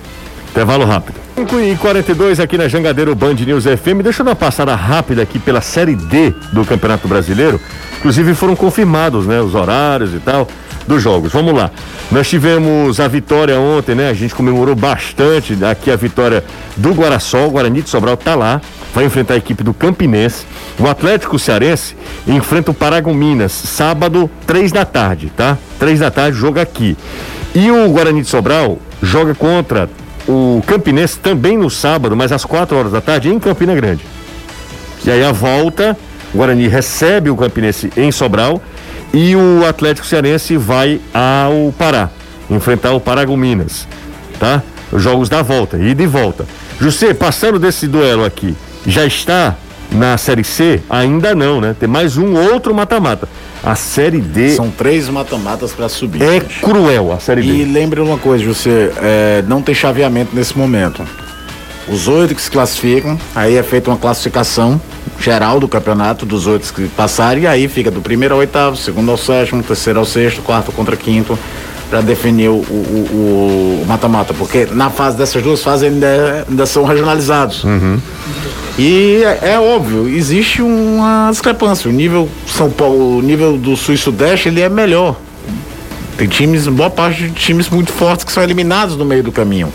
Intervalo rápido. 5 e 42 aqui na Jangadeiro Band News FM. Deixa eu dar uma passada rápida aqui pela Série D do Campeonato Brasileiro. Inclusive foram confirmados, né, os horários e tal dos jogos. Vamos lá. Nós tivemos a vitória ontem, né? A gente comemorou bastante aqui a vitória do Guaraçol. O Guarani de Sobral tá lá. Vai enfrentar a equipe do Campinense. O Atlético Cearense enfrenta o Paragominas, sábado, três da tarde, tá? Três da tarde, joga aqui. E o Guarani de Sobral joga contra o Campinense também no sábado, mas às 4 horas da tarde em Campina Grande. E aí a volta, o Guarani recebe o Campinense em Sobral e o Atlético Cearense vai ao Pará, enfrentar o Paragominas, tá? Os jogos da volta, ida e volta. José, passando desse duelo aqui, já está na Série C? Ainda não, né? Tem mais um outro mata-mata. A Série D São três mata-matas pra subir. é gente. cruel, a Série E D. lembre uma coisa, você é, não tem chaveamento nesse momento. Os oito que se classificam, aí é feita uma classificação geral do campeonato, dos oito que passarem, e aí fica do primeiro ao oitavo, segundo ao sétimo, terceiro ao sexto, quarto contra quinto, para definir o- mata-mata. Porque na fase dessas duas fases ainda, ainda são regionalizados. E é, é óbvio, existe uma discrepância. O nível São Paulo, o nível do Sul e Sudeste, ele é melhor. Tem times, boa parte de times muito fortes que são eliminados no meio do caminho.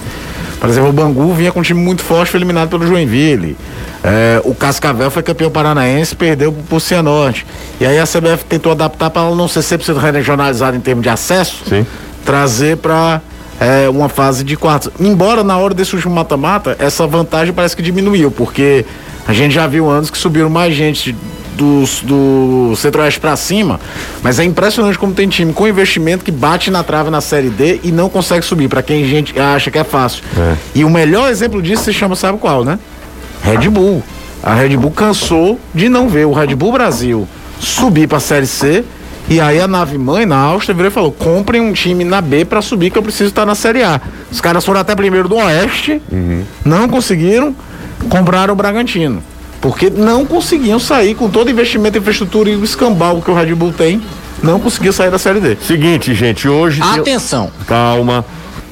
Por exemplo, o Bangu vinha com um time muito forte, foi eliminado pelo Joinville. É, o Cascavel foi campeão paranaense, perdeu pro Cianorte. E aí a CBF tentou adaptar para ela não ser 100% regionalizada em termos de acesso, Sim. trazer para uma fase de quartos. Embora na hora desse último mata-mata, essa vantagem parece que diminuiu, porque a gente já viu anos que subiram mais gente do, do Centro-Oeste para cima, mas é impressionante como tem time com investimento que bate na trave na Série D e não consegue subir, para quem a gente acha que é fácil. É. E o melhor exemplo disso se chama, sabe qual, né? Red Bull. A Red Bull cansou de não ver o Red Bull Brasil subir para a Série C. E aí a nave mãe na Áustria virou e falou: comprem um time na B para subir que eu preciso estar na Série A. Os caras foram até primeiro do Oeste, não conseguiram. compraram o Bragantino. Porque não conseguiam sair com todo o investimento em infraestrutura e o escambau que o Red Bull tem, não conseguiu sair da Série D. Seguinte, gente, hoje. tem- Atenção. Calma.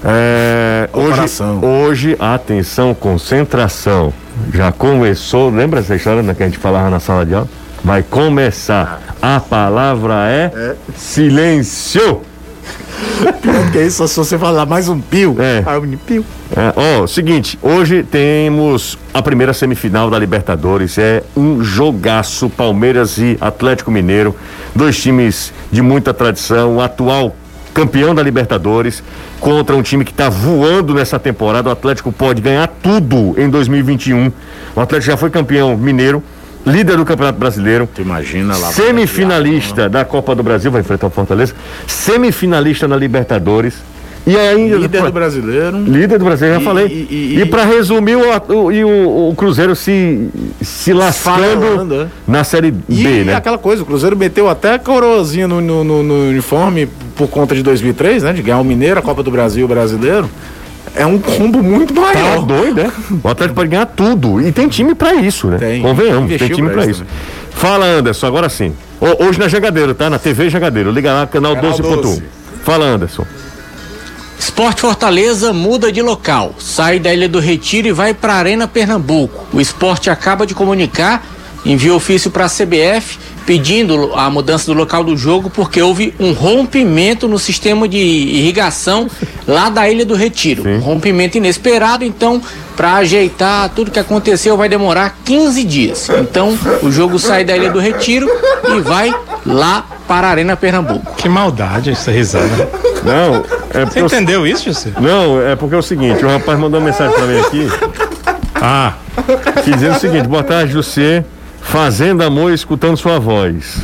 É, hoje, hoje, atenção, concentração. Já começou, lembra essa história né, que a gente falava na sala de aula? Vai começar. A palavra é, silêncio. Porque é isso, se você falar mais um pio, É. aí um pio. É, ó, seguinte, hoje temos a primeira semifinal da Libertadores. É um jogaço, Palmeiras e Atlético Mineiro, dois times de muita tradição, o atual campeão da Libertadores contra um time que está voando nessa temporada. O Atlético pode ganhar tudo em 2021. O Atlético já foi campeão mineiro, líder do Campeonato Brasileiro. Tu imagina lá. Semifinalista da Copa do Brasil, vai enfrentar o Fortaleza. Semifinalista na Libertadores. E ainda Líder do brasileiro. Líder do Brasil, já E- falei. e- E, e- pra resumir, o, o- e o, o Cruzeiro se, se lascando é. na Série B, E né? aquela coisa, o Cruzeiro meteu até a coroazinha no, no, no- no uniforme por conta de 2003, né? De ganhar o Mineiro, a Copa do Brasil, o brasileiro. É um combo muito Tá maior. doido, né? O Atlético pode ganhar tudo. E tem time pra isso, né? Tem. Convenhamos, tem time pra pra isso isso. Fala, Anderson, agora sim. Ho- Hoje na Jagadeiro, tá? Na TV Jagadeiro. Liga lá, canal, Canal 12.1. 12. Fala, Anderson. Esporte Fortaleza muda de local, sai da Ilha do Retiro e vai para Arena Pernambuco. O esporte acaba de comunicar, enviou ofício para a CBF pedindo a mudança do local do jogo porque houve um rompimento no sistema de irrigação lá da Ilha do Retiro. Um rompimento inesperado, então, para ajeitar tudo que aconteceu vai demorar 15 dias. Então, o jogo sai da Ilha do Retiro e vai lá para a Arena Pernambuco. Que maldade essa risada. Não, é Você porque. eu- entendeu isso, José? Não, é porque é o seguinte, o rapaz mandou uma mensagem pra mim aqui. Ah, que dizendo o seguinte: boa tarde, José. Fazendo amor e escutando sua voz.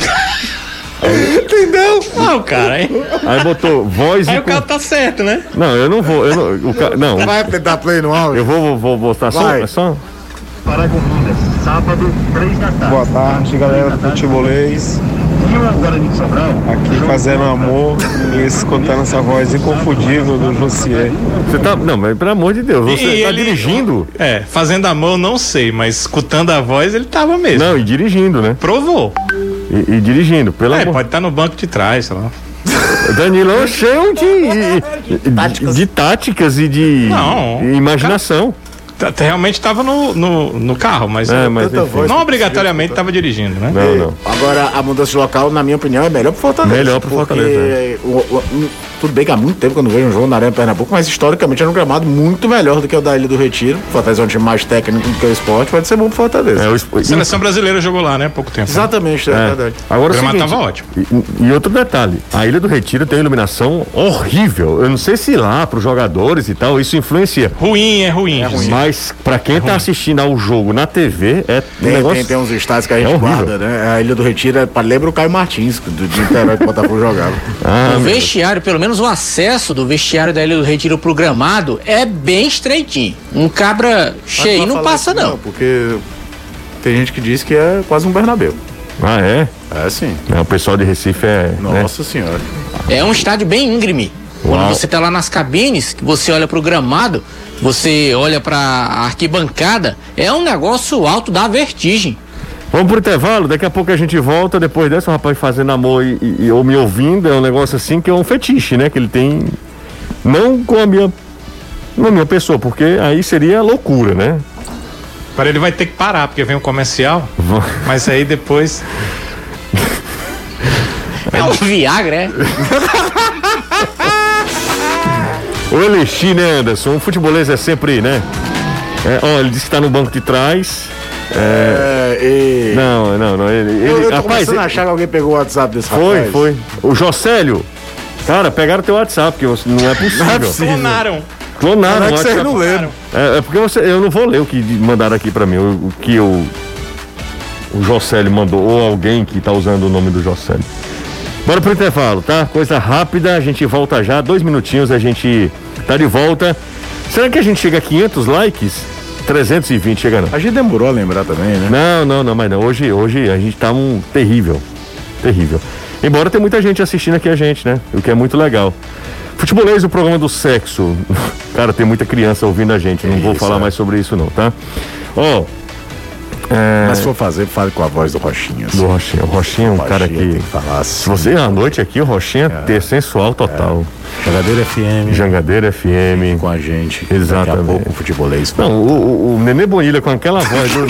Não, cara, hein? Aí botou voz e. Aí o com- cara tá certo, né? Não, eu não vou. Eu não, o ca- não Vai tentar play no áudio? eu vou, vou, vou botar só. É só. Boa tarde, galera do futebolês. Aqui fazendo amor e escutando essa voz inconfundível do Jussier. Você tá. Não, mas pelo amor de Deus, você E tá ele- dirigindo? é, fazendo a mão não sei, mas escutando a voz ele tava mesmo. Não, e dirigindo, né? Provou. E, e dirigindo, pelo É, amor. pode estar no banco de trás, sei lá. Danilão é cheio de, de, de táticas e de Não. imaginação. Realmente tava no, no, no carro, mas, É, mas voz. não obrigatoriamente tava dirigindo, né? Não, não. Agora, a mudança de local, na minha opinião, é melhor pro Fortaleza. Melhor pro porque Fortaleza, é. o- o- tudo bem que há muito tempo que eu não vejo um jogo na Arena Pernambuco, mas historicamente era um gramado muito melhor do que o da Ilha do Retiro. O Fortaleza é um time mais técnico do que o esporte, pode ser bom pro Fortaleza. É, o Seleção brasileira jogou lá, né? Há pouco tempo. Exatamente, é, É. verdade. Agora O é o gramado seguinte, tava ótimo. E, e outro detalhe, a Ilha do Retiro tem uma iluminação horrível. Eu não sei se lá para os jogadores e tal isso influencia. Ruim é ruim. José. Mas para quem tá assistindo ao jogo na TV é um Tem, negócio. tem, tem uns estádios que a gente horrível. guarda, né? A Ilha do Retiro é pra lembra o Caio Martins, que do de Niterói que o Botafogo jogava. Ah, o vestiário, pelo menos o acesso do vestiário da Ilha do Retiro pro gramado é bem estreitinho. Um cabra cheio não falar passa isso não. Porque tem gente que diz que é quase um Bernabéu. Ah, é? É sim. É, O pessoal de Recife é. né? Nossa senhora. É um estádio bem íngreme. Uau. Quando você tá lá nas cabines, que você olha pro gramado, você olha pra arquibancada, é um negócio alto, dá vertigem. Vamos pro intervalo, daqui a pouco a gente volta. Depois dessa, o rapaz fazendo amor e, e- e- ou me ouvindo, é um negócio assim que é um fetiche, né? Que ele tem. Não com a minha. Com a minha pessoa, porque aí seria loucura, né? Para ele vai ter que parar, porque vem um comercial. Mas aí depois. É um Viagra, é? O Elixir, né, Anderson? O futebolês é sempre, né? É, ó, ele disse que tá no banco de trás. É, e... Não, não, não. Ele, Eu, ele- eu tô rapaz, começando a achar que alguém pegou o WhatsApp desse foi, rapaz. foi. O Jocélio. Cara, pegaram teu WhatsApp, porque você- não é possível. Clonaram. Clonaram Não é que vocês não leram. É, é porque você, eu não vou ler o que mandaram aqui pra mim, o, o que o, o Jocélio mandou, ou alguém que tá usando o nome do Jocélio. Bora pro intervalo, tá? Coisa rápida, a gente volta já, dois minutinhos a gente tá de volta. Será que a gente chega a 500 likes? 320, chega não. A gente demorou a lembrar também, né? Não, não, não, mas não. Hoje, hoje a gente tá um terrível. Terrível. Embora tem muita gente assistindo aqui a gente, né? O que é muito legal. Futebolês, o programa do sexo. Cara, tem muita criança ouvindo a gente. Não vou Isso, falar é. mais sobre isso, não, tá? Ó, é, Mas se for fazer, fale com a voz do Rochinha. assim. do Rochinha. O Rochinha é um cara que. que falar Se assim. você à noite aqui, o Rochinha é sensual total. Jogadeira FM Jangadeira FM. com a gente. Daqui a Exatamente. pouco o futebolês. Não, o, o, o Nenê Bonilha com aquela voz do.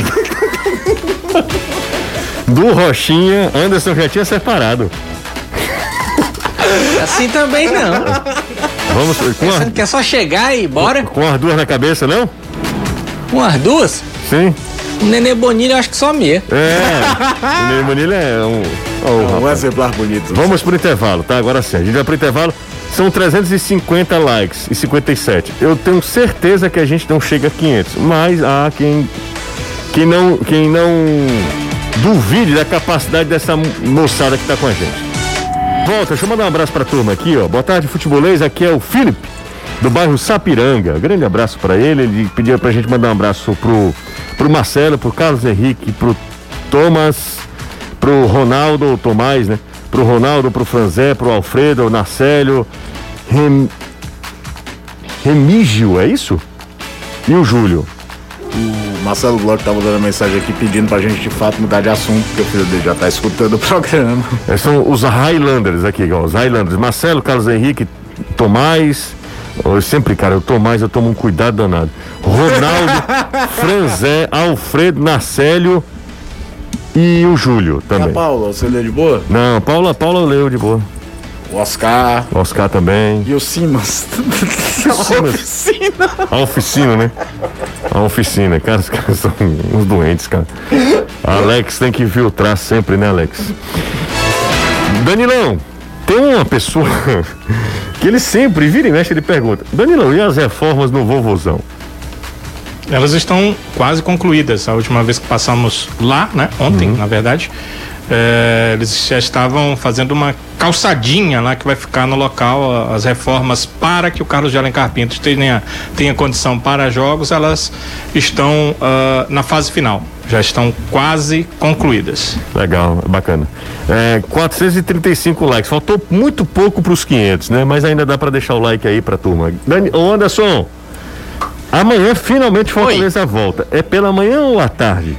do Rochinha, Anderson já tinha separado. Assim também não. Vamos com, a, que é só chegar e ir embora. com as duas na cabeça, não? Umas duas. Sim. O Nenê Bonilha eu acho que só meia. É. o Nenê Bonilha é um. oh, Um rapaz. exemplar bonito. Vamos pro intervalo, tá? Agora sim, a gente vai pro intervalo. São 350 likes e 57. Eu tenho certeza que a gente não chega a 500, mas há quem quem não quem não duvide da capacidade dessa moçada que tá com a gente. Volta, deixa eu mandar um abraço pra turma aqui, ó. Boa tarde, futebolês. Aqui é o Felipe, do bairro Sapiranga. Grande abraço pra ele. Ele pediu pra gente mandar um abraço pro, pro Marcelo, pro Carlos Henrique, pro Thomas, pro Ronaldo, Tomás, né? Pro Ronaldo, pro Franzé, pro Alfredo, Narcélio, Rem... Remígio, é isso? E o Júlio. O Marcelo Glock tá mandando mensagem aqui pedindo pra gente de fato mudar de assunto, porque o filho dele já tá escutando o programa. É, são os Highlanders aqui, ó, os Highlanders. Marcelo, Carlos Henrique, Tomás. Eu sempre, cara, eu Tomás, eu tomo um cuidado danado. Ronaldo, Franzé, Alfredo, Narcélio e o Júlio E a também. Paula, você lê de boa? Não, Paula, Paula leu de boa. O Oscar Oscar também. e o Simas. Simas. A oficina, né? A oficina, cara, os caras são uns doentes, cara. Alex tem que filtrar sempre, né, Alex? Danilão, tem uma pessoa que ele sempre vira e mexe, ele pergunta: Danilão, e as reformas no vovozão? Elas estão quase concluídas. A última vez que passamos lá, né? Ontem, na verdade, eh, eles já estavam fazendo uma calçadinha lá que vai ficar no local as reformas para que o Carlos de Alencar Pinto tenha, tenha condição para jogos. Elas estão ah, na fase final. Já estão quase concluídas. Legal, bacana. É, 435 likes, faltou muito pouco para os 500, né? Mas ainda dá para deixar o like aí pra turma. Dani, ô Anderson, amanhã finalmente Fortaleza volta. É pela manhã ou à tarde?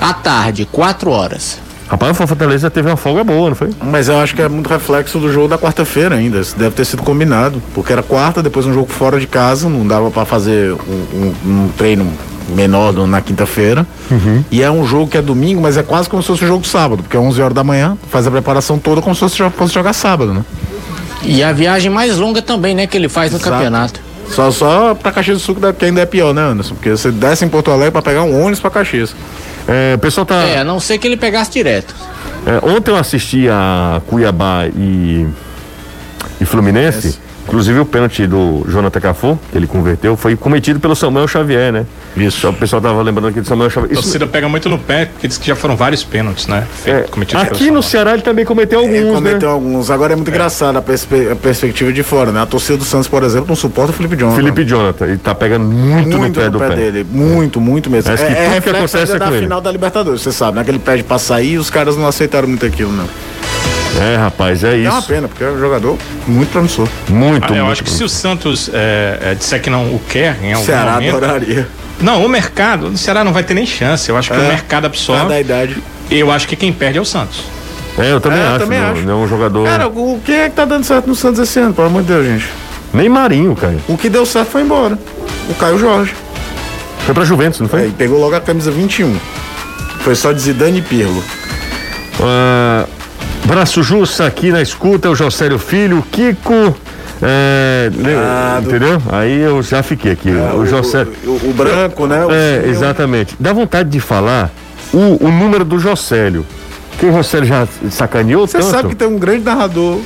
À tarde, quatro horas. Rapaz, o Fortaleza teve uma folga boa, não foi? Mas eu acho que é muito reflexo do jogo da quarta-feira ainda. Isso deve ter sido combinado. Porque era quarta, depois um jogo fora de casa, não dava pra fazer um, um- um treino menor no- na quinta-feira. E é um jogo que é domingo, mas é quase como se fosse um jogo sábado, porque é 11 horas da manhã, faz a preparação toda como se fosse, fosse jogar sábado, né? E a viagem mais longa também, né? Que ele faz no Exato. campeonato. Só, só pra Caxias do Sul que ainda é pior, né, Anderson? Porque você desce em Porto Alegre pra pegar um ônibus pra Caxias. É, o pessoal tá. É, a não ser que ele pegasse direto. é, ontem eu assisti a Cuiabá e, e Fluminense. Inclusive o pênalti do Jonathan Cafu, que ele converteu, foi cometido pelo Samuel Xavier, né? Isso. O pessoal tava lembrando aqui do Samuel Xavier. A Isso- torcida pega muito no pé, porque diz que já foram vários pênaltis, né? é, cometidos aqui no. Ceará ele também cometeu alguns, Ele né? cometeu alguns. Agora é muito engraçado a, perspe- a perspectiva de fora, né? A torcida do Santos, por exemplo, não suporta o Felipe Jonathan. Felipe Jonathan, ele tá pegando muito, muito no pé do pé. dele, muito, muito mesmo. Parece que tudo que reflexo acontece é com da ele. final da Libertadores, você sabe, né? Que ele pede pra sair e os caras não aceitaram muito aquilo, não. É, rapaz, é É uma isso. pena, porque é um jogador muito promissor. Muito, Ah, eu muito. acho que se o Santos é, é, disser que não o quer em algum Ceará momento. adoraria. Não, o mercado, o Ceará não vai ter nem chance. Eu acho que É. o mercado absorve. da idade. Eu acho que quem perde é o Santos. É, eu também É, acho. também não, acho. não é um jogador. Cara, o, quem é que tá dando certo no Santos esse ano, pelo amor de Deus, gente? Nem Marinho, cara. O que deu certo foi embora. O Caio Jorge. Foi pra Juventus, não foi? Aí pegou logo a camisa 21. Foi só de Zidane e Pirlo. Ah, braço Jussa aqui na escuta, o Jocélio Filho, o Kiko. é, Ah, do- entendeu? Aí eu já fiquei aqui. o, Jocélio. O, o- o branco, né? O É, exatamente. Dá vontade de falar o, o número do Jocélio. Que o Jocélio já sacaneou Você tanto. sabe que tem um grande narrador.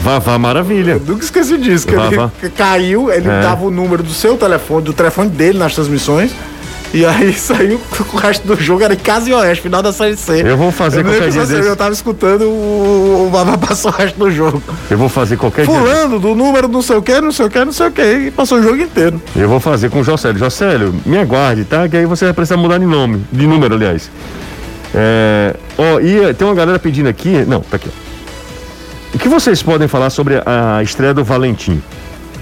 Vavá Maravilha. Eu nunca esqueci disso. Que ele caiu, ele É. dava o número do seu telefone, do telefone dele nas transmissões. E aí saiu o resto do jogo, era em Casa e Oeste, final da Série C. Eu vou fazer eu qualquer dia desse. Eu tava escutando o, o Vavá passou o resto do jogo. Eu vou fazer qualquer dia. Fulano do número não sei o que, não sei o que, não sei o que. E passou o jogo inteiro. Eu vou fazer com o Jocélio. Jocélio, me aguarde, tá? Que aí você vai precisar mudar de nome, de número, aliás. É, ó, e eh, tem uma galera pedindo aqui. Não, tá aqui. O que vocês podem falar sobre a estreia do Valentim?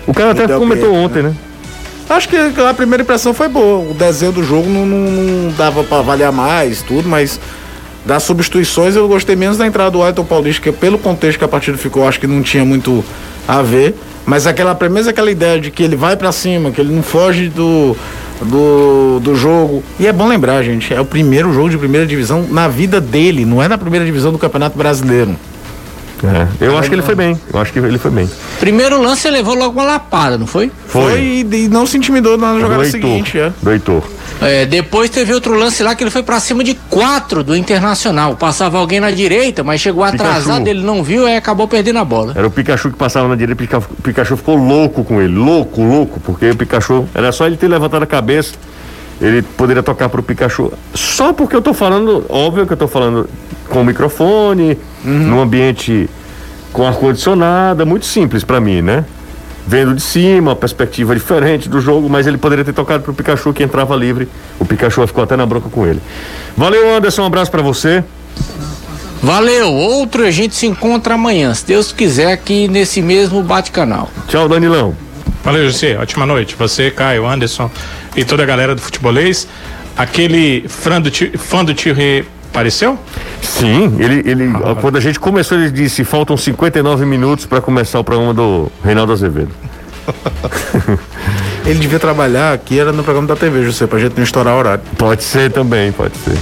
O cara até Del comentou Piero, ontem, né? Acho que a primeira impressão foi boa. O desenho do jogo não, não, não dava para avaliar mais, tudo, mas das substituições eu gostei menos da entrada do Ayrton Paulista, que pelo contexto que a partida ficou, acho que não tinha muito a ver. Mas aquela premissa, aquela ideia de que ele vai para cima, que ele não foge do, do, do jogo. E é bom lembrar, gente, é o primeiro jogo de primeira divisão na vida dele, não é na primeira divisão do Campeonato Brasileiro. É, eu acho que ele foi bem. Eu acho que ele foi bem. Primeiro lance ele levou logo uma lapada, não foi? Foi, e, e não se intimidou na jogada do Heitor, seguinte, é. Do Heitor. É, depois teve outro lance lá que ele foi pra cima de quatro do Internacional. Passava alguém na direita, mas chegou atrasado, Pikachu. ele não viu e acabou perdendo a bola. Era o Pikachu que passava na direita, o Pikachu ficou louco com ele, louco, louco, porque o Pikachu, era só ele ter levantado a cabeça, ele poderia tocar pro Pikachu. Só porque eu tô falando, óbvio que eu tô falando com o microfone, num ambiente com ar-condicionado, é muito simples pra mim, né? Vendo de cima, uma perspectiva diferente do jogo, mas ele poderia ter tocado pro Pikachu que entrava livre. O Pikachu ficou até na bronca com ele. Valeu, Anderson, um abraço pra você. Valeu, outro a gente se encontra amanhã, se Deus quiser, aqui nesse mesmo bate-canal. Tchau, Danilão. Valeu, José. Ótima noite. Você, Caio, Anderson e toda a galera do futebolês. Aquele fã do, fã do Thierry apareceu? Sim, ele, ele quando a gente começou, ele disse: faltam 59 minutos para começar o programa do Reinaldo Azevedo. Ele devia trabalhar aqui, era no programa da TV, José, pra gente não estourar o horário. Pode ser também, pode ser.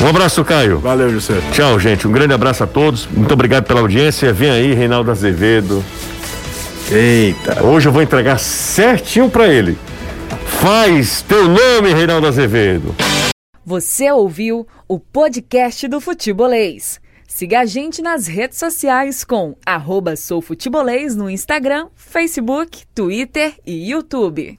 Um abraço, Caio. Valeu, José. Tchau, gente. Um grande abraço a todos. Muito obrigado pela audiência. Vem aí, Reinaldo Azevedo. Eita. Hoje eu vou entregar certinho para ele. Faz teu nome, Reinaldo Azevedo. Você ouviu o podcast do Futebolês. Siga a gente nas redes sociais com arroba soufutebolês no Instagram, Facebook, Twitter e YouTube.